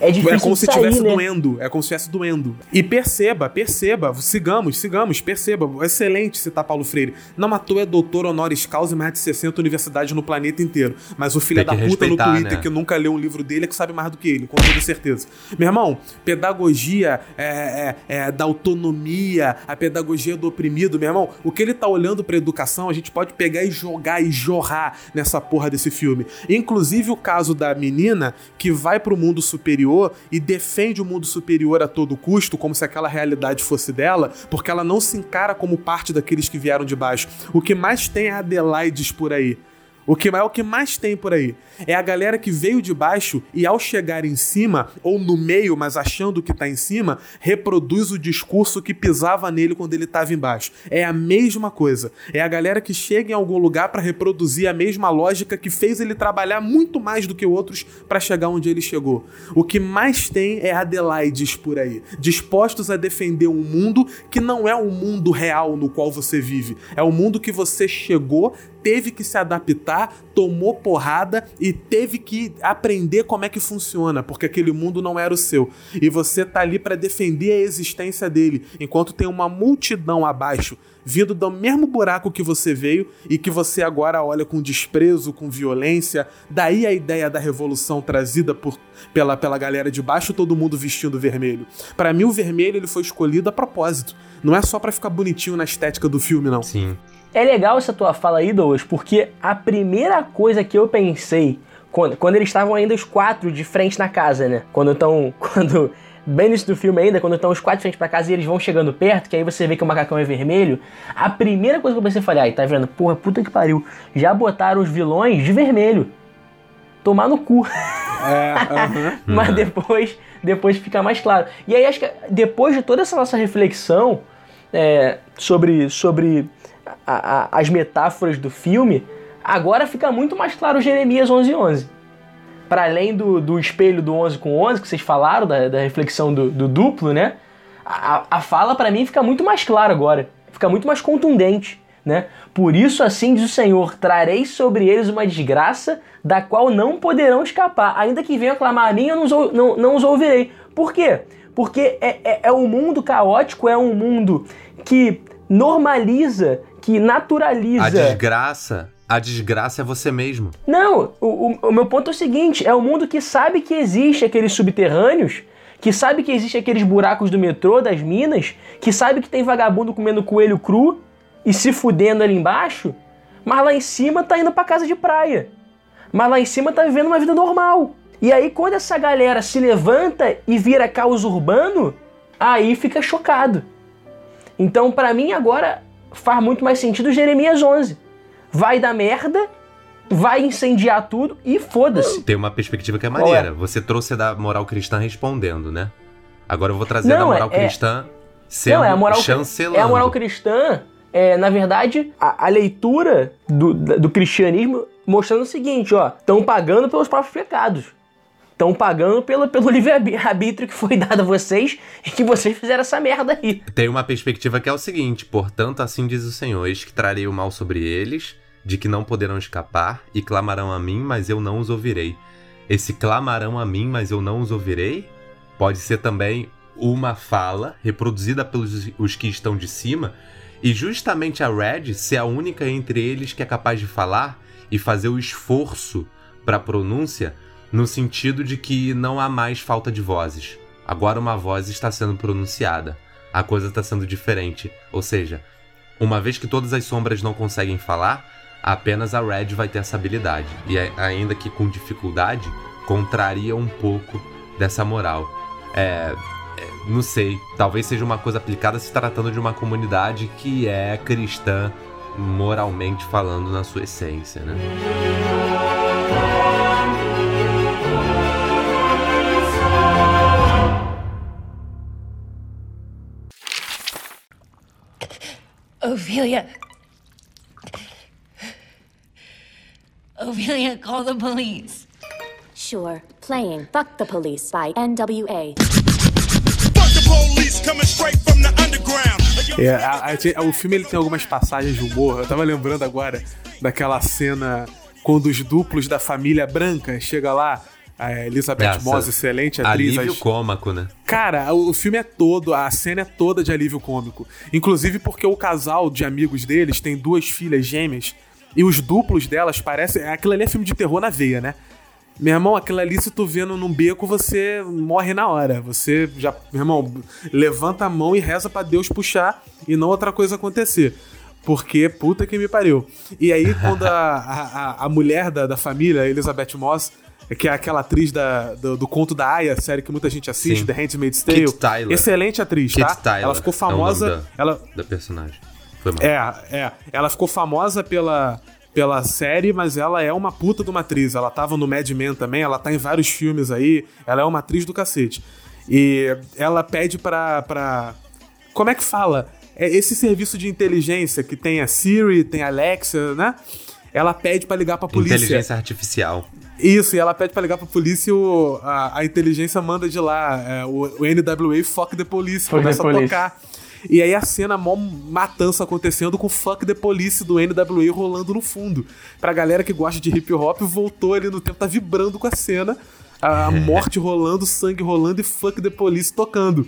É difícil É como de se estivesse né? doendo. É como se estivesse doendo. E perceba, perceba, sigamos, sigamos, perceba. Excelente citar Paulo Freire. Não à toa é doutor honoris causa em mais de 60 universidades no planeta inteiro. Mas o filho da puta no Twitter né? que nunca leu um livro dele é que sabe mais do que ele, com toda certeza. Meu irmão, pedagogia é, é, é da autonomia, a pedagogia do oprimido, meu irmão, o que ele tá olhando pra educação, a gente pode pegar e jogar e jorrar nessa porra desse filme. Inclusive o caso da menina que vai pro mundo superior e defende o mundo superior a todo custo, como se aquela realidade fosse dela, porque ela não se encara como parte daqueles que vieram de baixo. O que mais tem é Adelaides por aí. O que é o que mais tem por aí. É a galera que veio de baixo e ao chegar em cima, ou no meio, mas achando que tá em cima, reproduz o discurso que pisava nele quando ele tava embaixo. É a mesma coisa. É a galera que chega em algum lugar para reproduzir a mesma lógica que fez ele trabalhar muito mais do que outros para chegar onde ele chegou. O que mais tem é Adelaides por aí, dispostos a defender um mundo que não é o mundo real no qual você vive. É o mundo que você chegou, teve que se adaptar, tomou porrada e teve que aprender como é que funciona, porque aquele mundo não era o seu. E você tá ali para defender a existência dele, enquanto tem uma multidão abaixo vindo do mesmo buraco que você veio e que você agora olha com desprezo, com violência. Daí a ideia da revolução trazida por, pela, pela galera de baixo, todo mundo vestindo vermelho. Para mim, o vermelho ele foi escolhido a propósito. Não é só para ficar bonitinho na estética do filme, não. Sim. É legal essa tua fala aí, Douglas, porque a primeira coisa que eu pensei quando, quando eles estavam ainda os quatro de frente na casa, né? Quando estão. Quando. Bem no início do filme ainda, quando estão os quatro de frente pra casa e eles vão chegando perto, que aí você vê que o macacão é vermelho. A primeira coisa que eu pensei foi, ai, tá vendo? Porra, puta que pariu. Já botaram os vilões de vermelho. Tomar no cu. É, aham. Mas depois, depois fica mais claro. E aí acho que depois de toda essa nossa reflexão é, sobre, sobre a- a- as metáforas do filme, agora fica muito mais claro Jeremias 11:11. 11. Para além do, do espelho do 11 com 11 que vocês falaram, da, da reflexão do, do duplo, né? A, a fala para mim fica muito mais clara agora. Fica muito mais contundente. Né? Por isso, assim diz o Senhor: trarei sobre eles uma desgraça da qual não poderão escapar. Ainda que venham clamar a mim, eu não os, não, não os ouvirei. Por quê? Porque é, é, é um mundo caótico, é um mundo que normaliza, que A naturaliza. desgraça, a desgraça é você mesmo. Não, o, o- o meu ponto é o seguinte: é um mundo que sabe que existe aqueles subterrâneos, que sabe que existe aqueles buracos do metrô, das minas, que sabe que tem vagabundo comendo coelho cru e se fudendo ali embaixo, mas lá em cima tá indo pra casa de praia. Mas lá em cima tá vivendo uma vida normal. E aí, quando essa galera se levanta e vira caos urbano, aí fica chocado. Então, pra mim, agora faz muito mais sentido Jeremias 11. Vai dar merda, vai incendiar tudo e foda-se. Tem uma perspectiva que é maneira. é? Você trouxe a da moral cristã respondendo, né? Agora eu vou trazer a Não, da moral é- é- cristã sendo Não, é a moral, chancelando. é a moral cristã, é, na verdade, a, a leitura do, do cristianismo mostrando o seguinte, ó, estão pagando pelos próprios pecados. Estão pagando pelo, pelo livre-arbítrio que foi dado a vocês e que vocês fizeram essa merda aí. Tem uma perspectiva que é o seguinte: portanto, assim diz o Senhor: eis que trarei o mal sobre eles, de que não poderão escapar, e clamarão a mim, mas eu não os ouvirei. Esse clamarão a mim, mas eu não os ouvirei, pode ser também uma fala reproduzida pelos os que estão de cima, e justamente a Red ser a única entre eles que é capaz de falar e fazer o esforço para a pronúncia, no sentido de que não há mais falta de vozes. Agora uma voz está sendo pronunciada. A coisa está sendo diferente. Ou seja, uma vez que todas as sombras não conseguem falar, apenas a Red vai ter essa habilidade. E ainda que com dificuldade, contraria um pouco dessa moral. É, é, não sei, talvez seja uma coisa aplicada se tratando de uma comunidade que é cristã moralmente falando na sua essência, né? Ophelia. Ophelia, call the police. Sure. Playing Fuck the Police by NWA. Fuck the police coming straight from the underground. É, a- a- o filme ele tem algumas passagens de humor. Eu tava lembrando agora daquela cena quando os duplos da família branca chega lá. A Elizabeth Moss, excelente atriz. Alívio as- cômaco, né? Cara, o filme é todo, a cena é toda de alívio cômico. Inclusive porque o casal de amigos deles tem duas filhas gêmeas e os duplos delas parecem. Aquilo ali é filme de terror na veia, né? Meu irmão, aquilo ali, se tu vendo num beco, você morre na hora. Você já, meu irmão, levanta a mão e reza pra Deus puxar e não outra coisa acontecer. Porque puta que me pariu. E aí, quando a, a, a- mulher da, da família, Elizabeth Moss, que é aquela atriz da, do, do conto da Aya, série que muita gente assiste, Sim. The Handmaid's Tale. Kit Tyler. Excelente atriz, Kit tá? Tyler ela ficou é famosa. da- ela, Da personagem. Foi mal. é, é. Ela ficou famosa pela, pela série, mas ela é uma puta de uma atriz. Ela tava no Mad Men também, ela tá em vários filmes aí. Ela é uma atriz do cacete. E ela pede pra. pra como é que fala? É esse serviço de inteligência que tem a Siri, tem a Alexa, né? Ela pede pra ligar pra polícia. Inteligência artificial. Isso, e ela pede pra ligar pra polícia e o, a, a inteligência manda de lá. é, o, o NWA Fuck the Police, Fuck começa the a police. tocar. E aí a cena, mó matança acontecendo com Fuck the Police do NWA rolando no fundo. Pra galera que gosta de hip hop, voltou ali no tempo, tá vibrando com a cena. A, a morte rolando, sangue rolando e Fuck the Police tocando.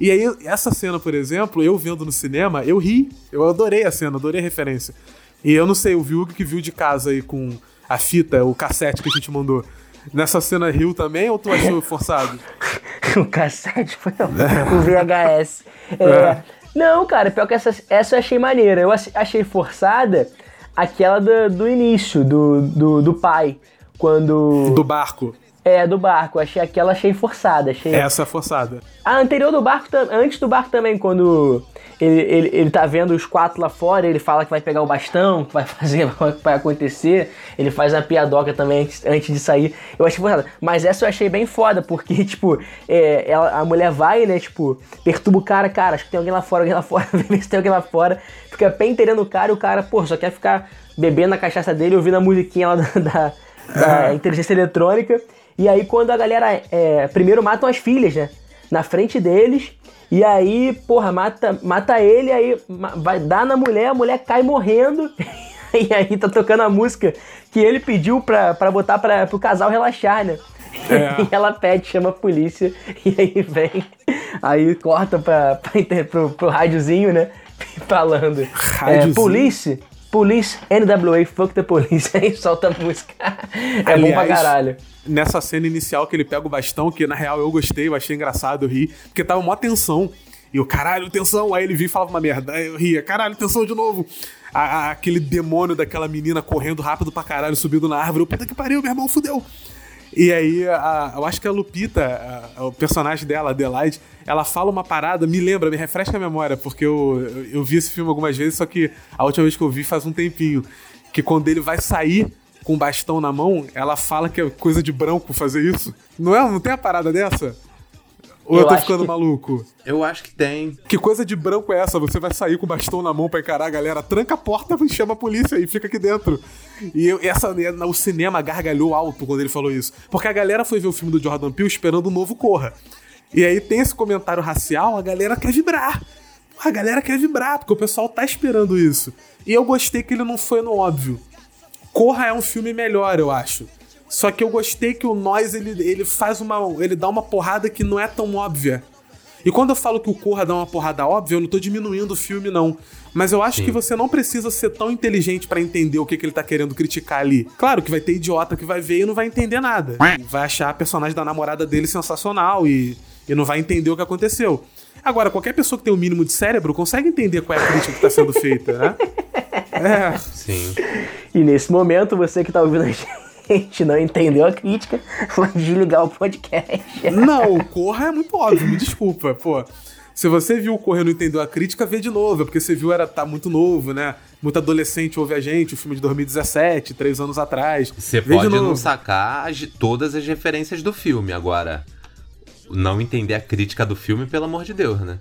E aí, essa cena, por exemplo, eu vendo no cinema, eu ri. Eu adorei a cena, adorei a referência. E eu não sei, o Vilg que viu de casa aí com a fita, o cassete que a gente mandou. Nessa cena riu também ou tu achou forçado? o cassete foi o VHS. É, Não, cara, pior que essa, essa eu achei maneira. Eu ach- achei forçada aquela do, do início, do, do, do pai. Quando. Do barco. É, do barco. Achei aquela achei forçada. Achei... Essa é forçada. A anterior do barco, antes do barco também, quando ele, ele, ele tá vendo os quatro lá fora, ele fala que vai pegar o bastão, que vai fazer, que vai acontecer. Ele faz uma piadoca também antes, antes de sair. Eu achei forçada. Mas essa eu achei bem foda, porque, tipo, é, ela- a mulher vai, né, tipo, perturba o cara, cara, acho que tem alguém lá fora, alguém lá fora, vê se tem alguém lá fora. Fica penteirando o cara e o cara, pô, só quer ficar bebendo a cachaça dele, ouvindo a musiquinha lá da, da- da inteligência eletrônica. E aí quando a galera. é, primeiro matam as filhas, né? Na frente deles. E aí, porra, mata, mata ele, aí vai dar na mulher, a mulher cai morrendo. E aí tá tocando a música que ele pediu pra, pra botar pra, pro casal relaxar, né? É. E ela pede, chama a polícia, e aí vem. Aí corta pra, pra pro, pro rádiozinho, né? Falando. É, Rádiozinho? Police, NWA, fuck the police. Aí solta a música. É bom pra Aliás, caralho. Nessa cena inicial que ele pega o bastão, que na real eu gostei, eu achei engraçado, eu ri, porque tava mó tensão. E o caralho, tensão. Aí ele vinha e falava uma merda. Aí eu ria, caralho, tensão de novo. A- a- aquele demônio daquela menina correndo rápido pra caralho, subindo na árvore. Puta que pariu, meu irmão, fudeu. E aí, a- eu acho que a Lupita, a- o personagem dela, Adelaide, ela fala uma parada, me lembra, me refresca a memória, porque eu, eu, eu vi esse filme algumas vezes, só que a última vez que eu vi faz um tempinho. Que quando ele vai sair com o bastão na mão, ela fala que é coisa de branco fazer isso. Não é? Não tem a parada dessa? Ou eu, Eu tô ficando que- maluco? Eu acho que tem. Que coisa de branco é essa? Você vai sair com o bastão na mão pra encarar a galera, tranca a porta e chama a polícia e fica aqui dentro. E eu, essa, o cinema gargalhou alto quando ele falou isso. Porque a galera foi ver o filme do Jordan Peele esperando o novo Corra. E aí tem esse comentário racial, a galera quer vibrar. A galera quer vibrar, porque o pessoal tá esperando isso. E eu gostei que ele não foi no óbvio. Corra é um filme melhor, eu acho. Só que eu gostei que o Nós ele, ele faz uma. ele dá uma porrada que não é tão óbvia. E quando eu falo que o Corra dá uma porrada óbvia, eu não tô diminuindo o filme, não. Mas eu acho que você não precisa ser tão inteligente pra entender o que, que ele tá querendo criticar ali. Claro que vai ter idiota que vai ver e não vai entender nada. Vai achar a personagem da namorada dele sensacional e, e não vai entender o que aconteceu. Agora, qualquer pessoa que tem o mínimo de cérebro consegue entender qual é a crítica que tá sendo feita, né? É. Sim. E nesse momento, você que tá ouvindo a gente não entendeu a crítica, vai desligar o podcast. Não, o Corra é muito óbvio, me desculpa, pô. Se você viu o Corra e não entendeu a crítica, vê de novo, é porque você viu era tá muito novo, né? Muito adolescente ouve a gente, o filme de 2017, três anos atrás. Você Vê de pode não sacar as- todas as referências do filme, agora. Não entender a crítica do filme, pelo amor de Deus, né?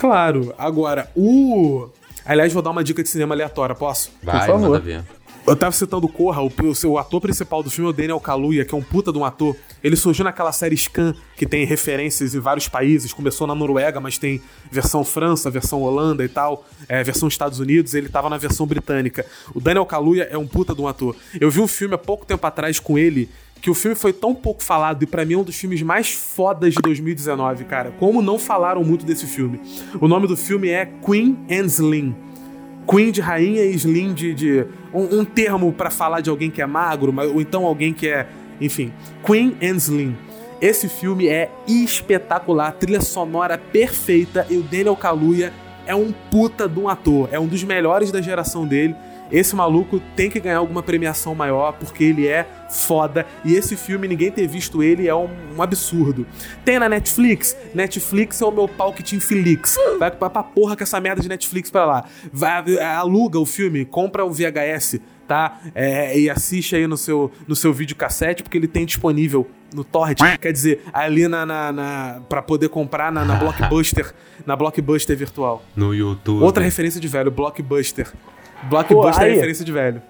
Claro, agora, o. Aliás, vou dar uma dica de cinema aleatória, posso? Vai, favor. manda ver. Eu tava citando o Corra, o, o, seu ator principal do filme é o Daniel Kaluuya, que é um puta de um ator. Ele surgiu naquela série Scan, que tem referências em vários países. Começou na Noruega, mas tem versão França, versão Holanda e tal, é, versão Estados Unidos. Ele tava na versão britânica. O Daniel Kaluuya é um puta de um ator. Eu vi um filme há pouco tempo atrás com ele, que o filme foi tão pouco falado e pra mim é um dos filmes mais fodas de 2019, cara. Como não falaram muito desse filme? O nome do filme é Queen and Slim. Queen de rainha e Slim de. de- um, um termo pra falar de alguém que é magro, mas- ou então alguém que é. Enfim. Queen and Slim. Esse filme é espetacular, trilha sonora perfeita e o Daniel Kaluuya é um puta de um ator, é um dos melhores da geração dele. Esse maluco tem que ganhar alguma premiação maior porque ele é foda e esse filme ninguém ter visto ele é um, um absurdo. Tem na Netflix? Netflix é o meu pau que te infilix. Vai pra, pra porra com essa merda de Netflix pra lá. Vai, aluga o filme, compra o VHS, tá? É, e assiste aí no seu, no seu videocassete porque ele tem disponível no Torrent. Quer dizer, ali na, na, na pra poder comprar na, na Blockbuster, na Blockbuster virtual. No YouTube. Outra referência de velho, Blockbuster. Blockbuster Pô, é referência de velho.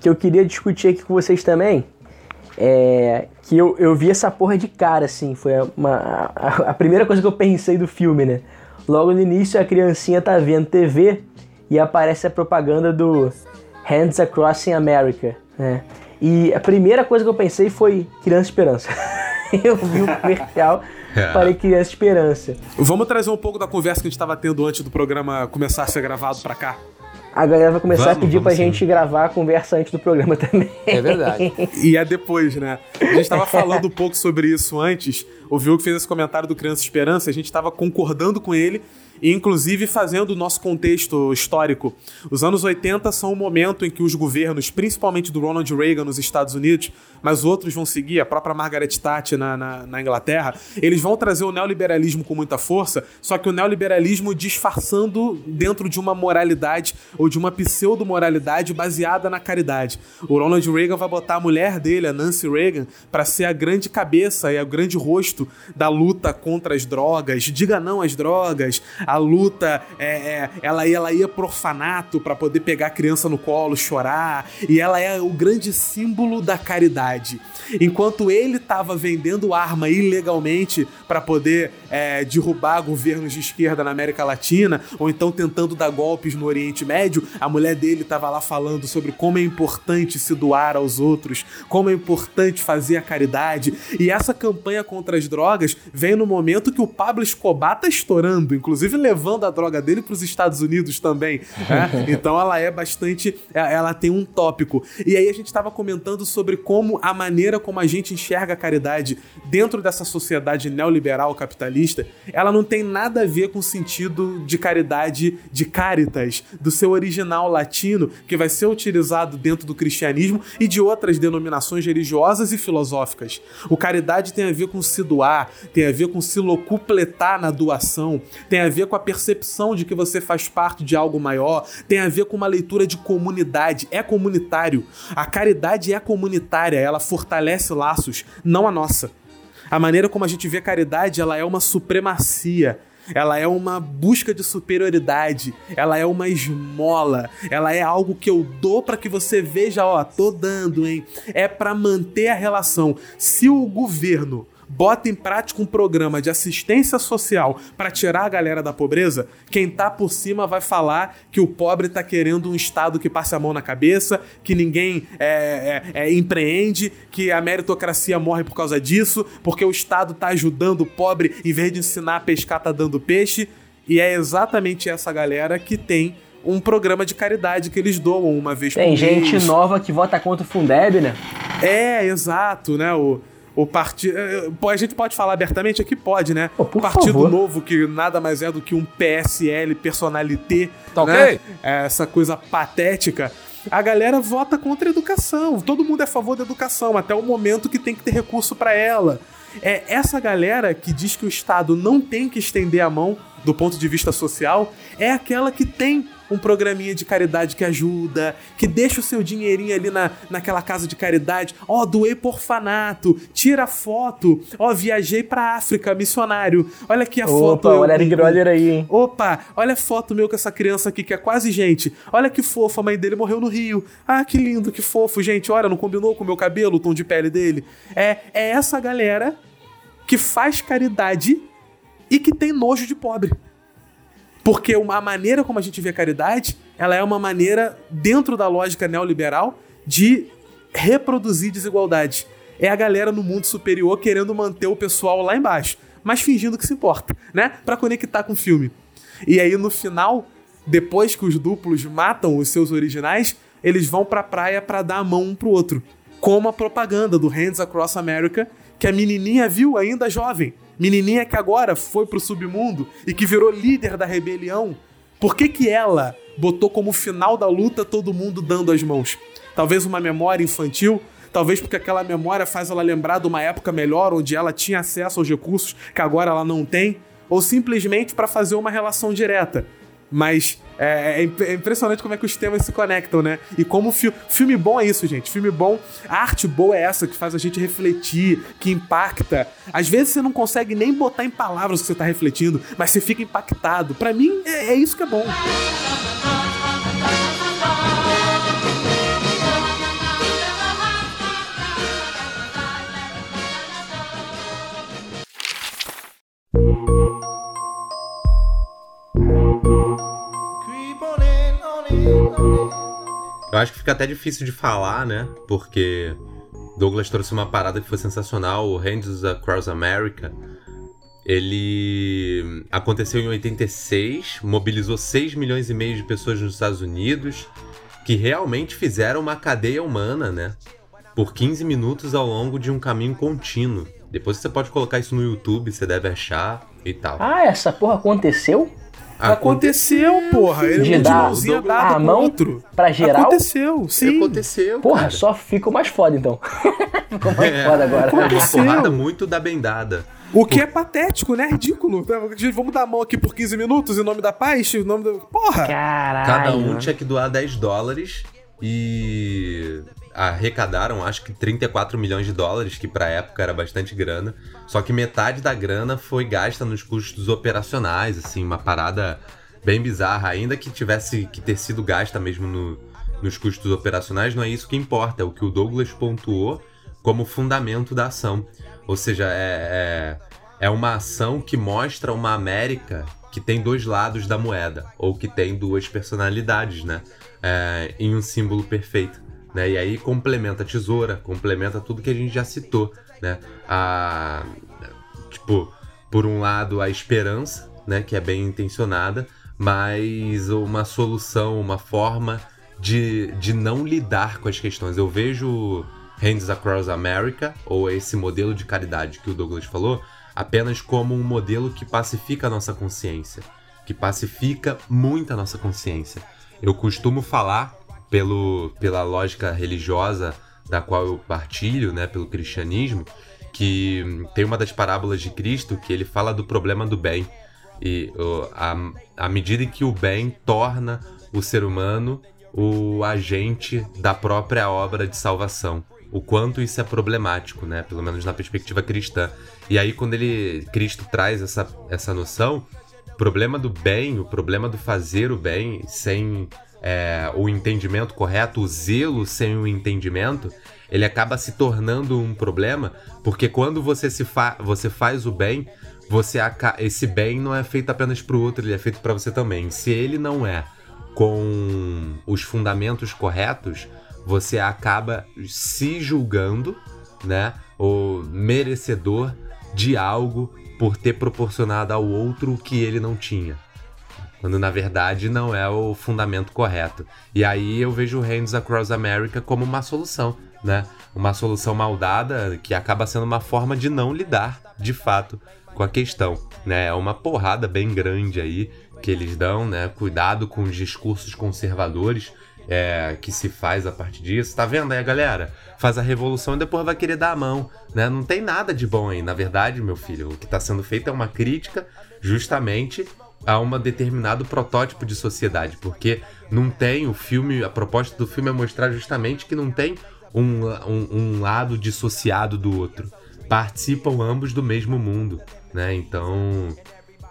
que eu queria discutir aqui com vocês também é que eu, eu vi essa porra de cara, assim. Foi uma, a, a primeira coisa que eu pensei do filme, né? Logo no início, a criancinha tá vendo TV e aparece a propaganda do Hands Across America, né? E a primeira coisa que eu pensei foi Criança Esperança. eu vi o comercial, falei Criança Esperança. Vamos trazer um pouco da conversa que a gente tava tendo antes do programa começar a ser gravado pra cá. A galera vai começar Vamos, a pedir pra sim. gente gravar a conversa antes do programa também. É verdade. E é depois, né? A gente tava falando um pouco sobre isso antes. O Viu que fez esse comentário do Criança Esperança, a gente tava concordando com ele inclusive fazendo o nosso contexto histórico. Os anos 80 são o momento em que os governos, principalmente do Ronald Reagan nos Estados Unidos, mas outros vão seguir, a própria Margaret Thatcher na, na, na Inglaterra, eles vão trazer o neoliberalismo com muita força, só que o neoliberalismo disfarçando dentro de uma moralidade ou de uma pseudo-moralidade baseada na caridade. O Ronald Reagan vai botar a mulher dele, a Nancy Reagan, para ser a grande cabeça e o grande rosto da luta contra as drogas. Diga não às drogas. A luta, é, é, ela, ia, ela ia pro orfanato para poder pegar a criança no colo, chorar. E ela é o grande símbolo da caridade. Enquanto ele estava vendendo arma ilegalmente para poder é, derrubar governos de esquerda na América Latina, ou então tentando dar golpes no Oriente Médio, a mulher dele estava lá falando sobre como é importante se doar aos outros, como é importante fazer a caridade. E essa campanha contra as drogas vem no momento que o Pablo Escobar tá estourando, inclusive levando a droga dele para os Estados Unidos também. né? Então ela é bastante. Ela tem um tópico. E aí a gente estava comentando sobre como a maneira como a gente enxerga a caridade dentro dessa sociedade neoliberal capitalista, ela não tem nada a ver com o sentido de caridade de caritas, do seu original latino que vai ser utilizado dentro do cristianismo e de outras denominações religiosas e filosóficas. O caridade tem a ver com se doar, tem a ver com se locupletar na doação, tem a ver com a percepção de que você faz parte de algo maior, tem a ver com uma leitura de comunidade, é comunitário. A caridade é comunitária, ela fortalece laços, não a nossa. A maneira como a gente vê a caridade, ela é uma supremacia. Ela é uma busca de superioridade, ela é uma esmola, ela é algo que eu dou para que você veja, ó, tô dando, hein? É para manter a relação. Se o governo bota em prática um programa de assistência social para tirar a galera da pobreza, quem tá por cima vai falar que o pobre tá querendo um Estado que passe a mão na cabeça, que ninguém é, é, é, empreende, que a meritocracia morre por causa disso, porque o Estado tá ajudando o pobre em vez de ensinar a pescar, tá dando peixe. E é exatamente essa galera que tem um programa de caridade que eles doam uma vez Tem por gente mês. nova que vota contra o Fundeb, né? É, exato, né? O, o partido. A gente pode falar abertamente aqui? Pode, né? Pô, por partido favor. Novo, que nada mais é do que um PSL personalité. Tá né? ok? É Essa coisa patética. A galera vota contra a educação. Todo mundo é a favor da educação, até o momento que tem que ter recurso para ela. É essa galera que diz que o Estado não tem que estender a mão do ponto de vista social, é aquela que tem um programinha de caridade que ajuda, que deixa o seu dinheirinho ali na, naquela casa de caridade. Ó, doei por orfanato, tira foto. Ó, viajei pra África, missionário. Olha aqui a foto. Opa, olha Brother aí, hein? Opa, olha a foto meu com essa criança aqui que é quase gente. Olha que fofo, a mãe dele morreu no Rio. Ah, que lindo, que fofo, gente. Olha, não combinou com o meu cabelo, o tom de pele dele. É, é essa galera que faz caridade e que tem nojo de pobre. Porque uma- a maneira como a gente vê a caridade, ela é uma maneira, dentro da lógica neoliberal, de reproduzir desigualdade. É a galera no mundo superior querendo manter o pessoal lá embaixo, mas fingindo que se importa, né? Pra conectar com o filme. E aí no final, depois que os duplos matam os seus originais, eles vão pra praia pra dar a mão um pro outro. Como a propaganda do Hands Across America, que a menininha viu ainda jovem. Menininha que agora foi pro submundo e que virou líder da rebelião. Por que que ela botou como final da luta todo mundo dando as mãos? Talvez uma memória infantil, talvez porque aquela memória faz ela lembrar de uma época melhor onde ela tinha acesso aos recursos que agora ela não tem, ou simplesmente para fazer uma relação direta. Mas é, é é impressionante como é que os temas se conectam, né? E como fi filme bom é isso, gente. Filme bom, a arte boa é essa que faz a gente refletir, que impacta. Às vezes você não consegue nem botar em palavras o que você tá refletindo, mas você fica impactado. Pra mim, é, é isso que é bom. Eu acho que fica até difícil de falar, né? Porque Douglas trouxe uma parada que foi sensacional, o Hands Across America. Ele aconteceu em 86, mobilizou 6 milhões e meio de pessoas nos Estados Unidos, que realmente fizeram uma cadeia humana, né? Por 15 minutos ao longo de um caminho contínuo. Depois você pode colocar isso no YouTube, você deve achar e tal. Ah, essa porra aconteceu? Aconteceu, porra. Ele De dar a pro mão outro. pra geral? Aconteceu, sim. Aconteceu, Porra, cara. só ficou mais foda então. ficou mais É. foda agora. É uma Aconteceu. porrada muito da bendada. O que é patético, né? Ridículo. Vamos dar a mão aqui por 15 minutos em nome da paz? Em nome do... Porra! Caralho. Cada um tinha que doar 10 dólares e arrecadaram acho que 34 milhões de dólares, que pra época era bastante grana. Só que metade da grana foi gasta nos custos operacionais, assim, uma parada bem bizarra. Ainda que tivesse que ter sido gasta mesmo no- nos custos operacionais, não é isso que importa, é o que o Douglas pontuou como fundamento da ação. Ou seja, é, é, é uma ação que mostra uma América que tem dois lados da moeda, ou que tem duas personalidades, né? É, em um símbolo perfeito. Né? E aí complementa a tesoura, complementa tudo que a gente já citou. Né? A, tipo, por um lado, a esperança, né? que é bem intencionada, mas uma solução, uma forma de, de não lidar com as questões. Eu vejo Hands Across America, ou esse modelo de caridade que o Douglas falou, apenas como um modelo que pacifica a nossa consciência, que pacifica muito a nossa consciência. Eu costumo falar, pelo, pela lógica religiosa da qual eu partilho, né, pelo cristianismo, que tem uma das parábolas de Cristo que ele fala do problema do bem. E à medida em que o bem torna o ser humano o agente da própria obra de salvação. O quanto isso é problemático, né? Pelo menos na perspectiva cristã. E aí, quando ele Cristo traz essa, essa noção, o problema do bem, o problema do fazer o bem sem é, o entendimento correto, o zelo sem o entendimento, ele acaba se tornando um problema, porque quando você se fa você faz o bem, você esse bem não é feito apenas para o outro, ele é feito para você também. Se ele não é com os fundamentos corretos, você acaba se julgando, né, o merecedor de algo por ter proporcionado ao outro o que ele não tinha. Quando na verdade não é o fundamento correto. E aí eu vejo Hands Across America como uma solução, né? Uma solução maldada que acaba sendo uma forma de não lidar, de fato, com a questão, né? É uma porrada bem grande aí que eles dão, né? Cuidado com os discursos conservadores é, que se faz a partir disso. Tá vendo aí, galera? Faz a revolução e depois vai querer dar a mão, né? Não tem nada de bom aí. Na verdade, meu filho, o que está sendo feito é uma crítica justamente a um determinado protótipo de sociedade, porque não tem o filme, a proposta do filme é mostrar justamente que não tem um, um, um lado dissociado do outro. Participam ambos do mesmo mundo, né? Então,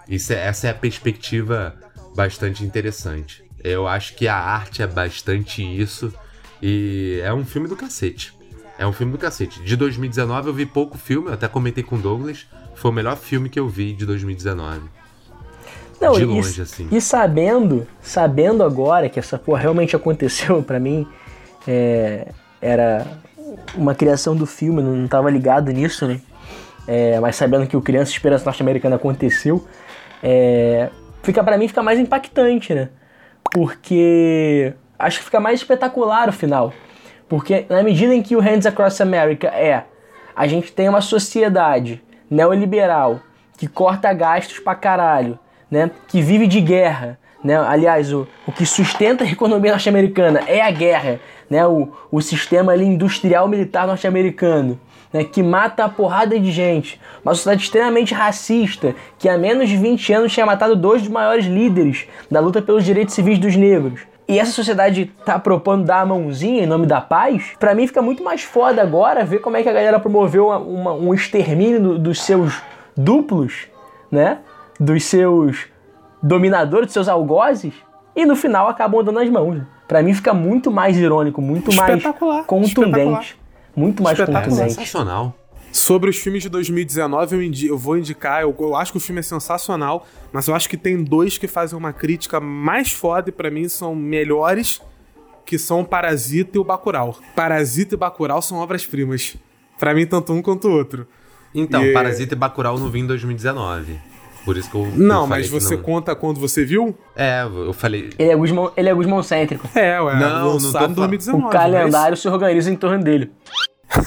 isso é- essa é a perspectiva bastante interessante. Eu acho que a arte é bastante isso e é um filme do cacete. É um filme do cacete. De 2019 eu vi pouco filme, eu até comentei com o Douglas, foi o melhor filme que eu vi de 2019. Não, de e- longe, assim. E sabendo, sabendo agora que essa porra realmente aconteceu pra mim, é, era uma criação do filme, não, não tava ligado nisso, né? É, mas sabendo que o Criança Esperança Norte-Americana aconteceu, é, fica para mim fica mais impactante, né? Porque acho que fica mais espetacular o final. Porque na medida em que o Hands Across America é a gente tem uma sociedade neoliberal que corta gastos pra caralho, né? Que vive de guerra, né? Aliás, o, o que sustenta a economia norte-americana é a guerra, né? O, o sistema ali industrial militar norte-americano, né? Que mata a porrada de gente. Uma sociedade extremamente racista, que há menos de 20 anos tinha matado dois dos maiores líderes da luta pelos direitos civis dos negros. E essa sociedade tá propondo dar a mãozinha em nome da paz, pra mim fica muito mais foda agora ver como é que a galera promoveu uma- uma- um extermínio do- dos seus duplos, né? Dos seus dominadores, dos seus algozes, e no final acabam dando as mãos. Pra mim fica muito mais irônico, muito mais contundente. Muito mais. É contundente. sensacional. Sobre os filmes de 2019, eu, indi- eu vou indicar. Eu, eu acho que o filme é sensacional, mas eu acho que tem dois que fazem uma crítica mais foda e pra mim são melhores, que são o Parasita e o Bacurau. Parasita e Bacurau são obras-primas. Pra mim, tanto um quanto o outro. Então, E- Parasita e Bacurau não vi em 2019. Por isso que eu Não, eu falei mas você não- conta quando você viu? É, eu falei... Ele é Guzmão, ele é Guzmão-cêntrico. É, ué. Não, não tô lançado em falando. 2019. O calendário se organiza em torno dele.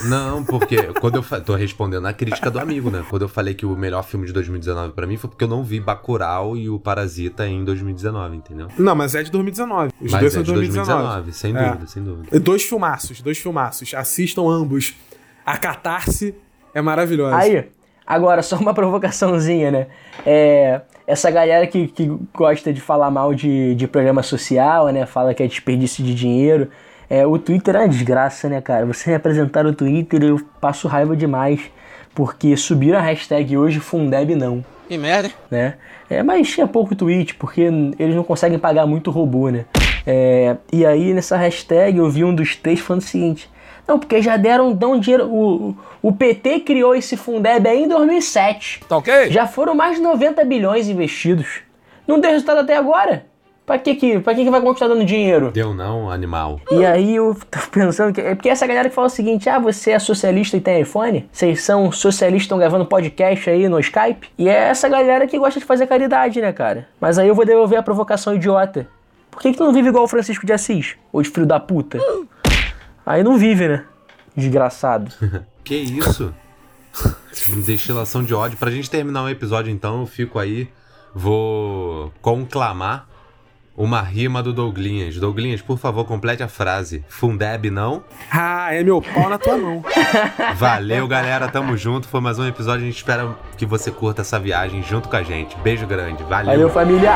Não, porque quando eu fa... tô respondendo a crítica do amigo, né? Quando eu falei que o melhor filme de 2019 pra mim foi porque eu não vi Bacurau e o Parasita em 2019, entendeu? Mas... Não, mas é de 2019. Os Mas dois é são de de 2019. 2019, sem É. dúvida, sem dúvida. Dois filmaços, dois filmaços. Assistam ambos. A catarse é maravilhosa. Aí, agora, só uma provocaçãozinha, né? É, essa galera que, que gosta de falar mal de, de programa social, né? Fala que é desperdício de dinheiro. É, o Twitter é uma desgraça, né, cara? Você representar o Twitter, eu passo raiva demais. Porque subiram a hashtag hoje Fundeb não. Que merda, né? É, mas tinha pouco tweet, porque eles não conseguem pagar muito robô, né? É, e aí nessa hashtag eu vi um dos três falando o seguinte: Não, porque já deram dão dinheiro. O, o PT criou esse Fundeb aí em 2007. Tá ok? Já foram mais de 90 bilhões investidos. Não deu resultado até agora. Pra que que, pra que, que vai continuar dando dinheiro? Deu não, animal. E aí eu tô pensando que. É porque essa galera que fala o seguinte: ah, você é socialista e tem iPhone? Vocês são socialistas e estão gravando podcast aí no Skype? E é essa galera que gosta de fazer caridade, né, cara? Mas aí eu vou devolver a provocação idiota. Por que, que tu não vive igual o Francisco de Assis? Ou de filho da puta? Aí não vive, né? Desgraçado. Que isso? Destilação de ódio. Pra gente terminar o episódio, então, eu fico aí. Vou conclamar uma rima do Douglinhas. Douglinhas, por favor, complete a frase. Fundeb não? Ah, é meu pau na tua mão. Valeu, galera. Tamo junto. Foi mais um episódio. A gente espera que você curta essa viagem junto com a gente. Beijo grande. Valeu. Valeu, família!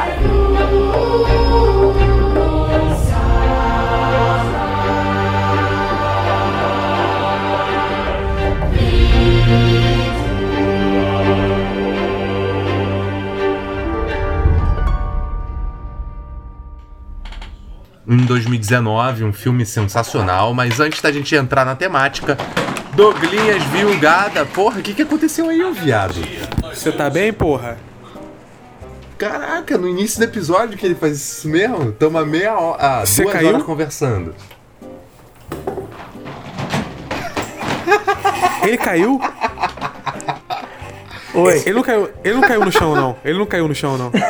Em 2019, um filme sensacional. Mas antes da gente entrar na temática, Douglinhas viu gada. Porra, o que, que aconteceu aí, ô viado? Você tá bem, porra? Caraca, no início do episódio que ele faz isso mesmo? Tamo a meia hora. Ah, Você duas caiu? horas conversando. Ele caiu? Oi. Ele não caiu, ele não caiu no chão, não. Ele não caiu no chão, não.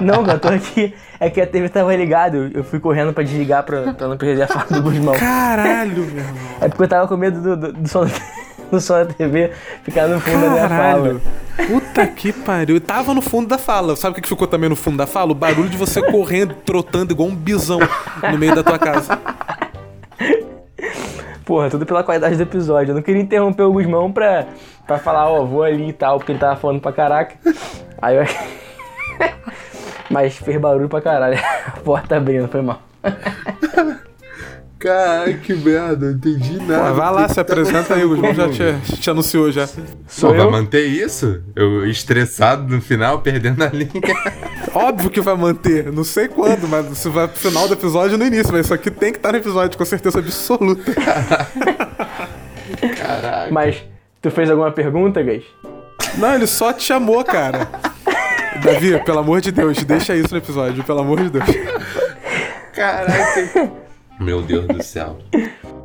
Não, eu tô aqui. É que a TV tava ligada. eu- fui correndo pra desligar pra, pra não perder a fala do Guzmão. Caralho, meu irmão. É porque eu tava com medo do, do, do som, do som da TV ficar no fundo da minha Caralho. fala. Puta que pariu. Eu tava no fundo da fala. Sabe o que ficou também no fundo da fala? O barulho de você correndo, trotando igual um bisão no meio da tua casa. Porra, tudo pela qualidade do episódio. Eu não queria interromper o Guzmão pra, pra falar, ó, vou ali e tal, porque ele tava falando pra caraca. Aí eu. Mas fez barulho pra caralho. A porta abrindo, foi mal. Caralho, que merda, não entendi nada. Pô, vai lá, se apresenta aí, o Guzmão já te, te anunciou já. Pô, vai manter isso? Eu estressado no final, perdendo a linha. Óbvio que vai manter, não sei quando, mas se vai pro final do episódio ou no início, mas isso aqui tem que estar no episódio, com certeza absoluta. Mas tu fez alguma pergunta, Gás? Não, ele só te chamou, cara. Davi, pelo amor de Deus, deixa isso no episódio, pelo amor de Deus. Caraca. Meu Deus do céu.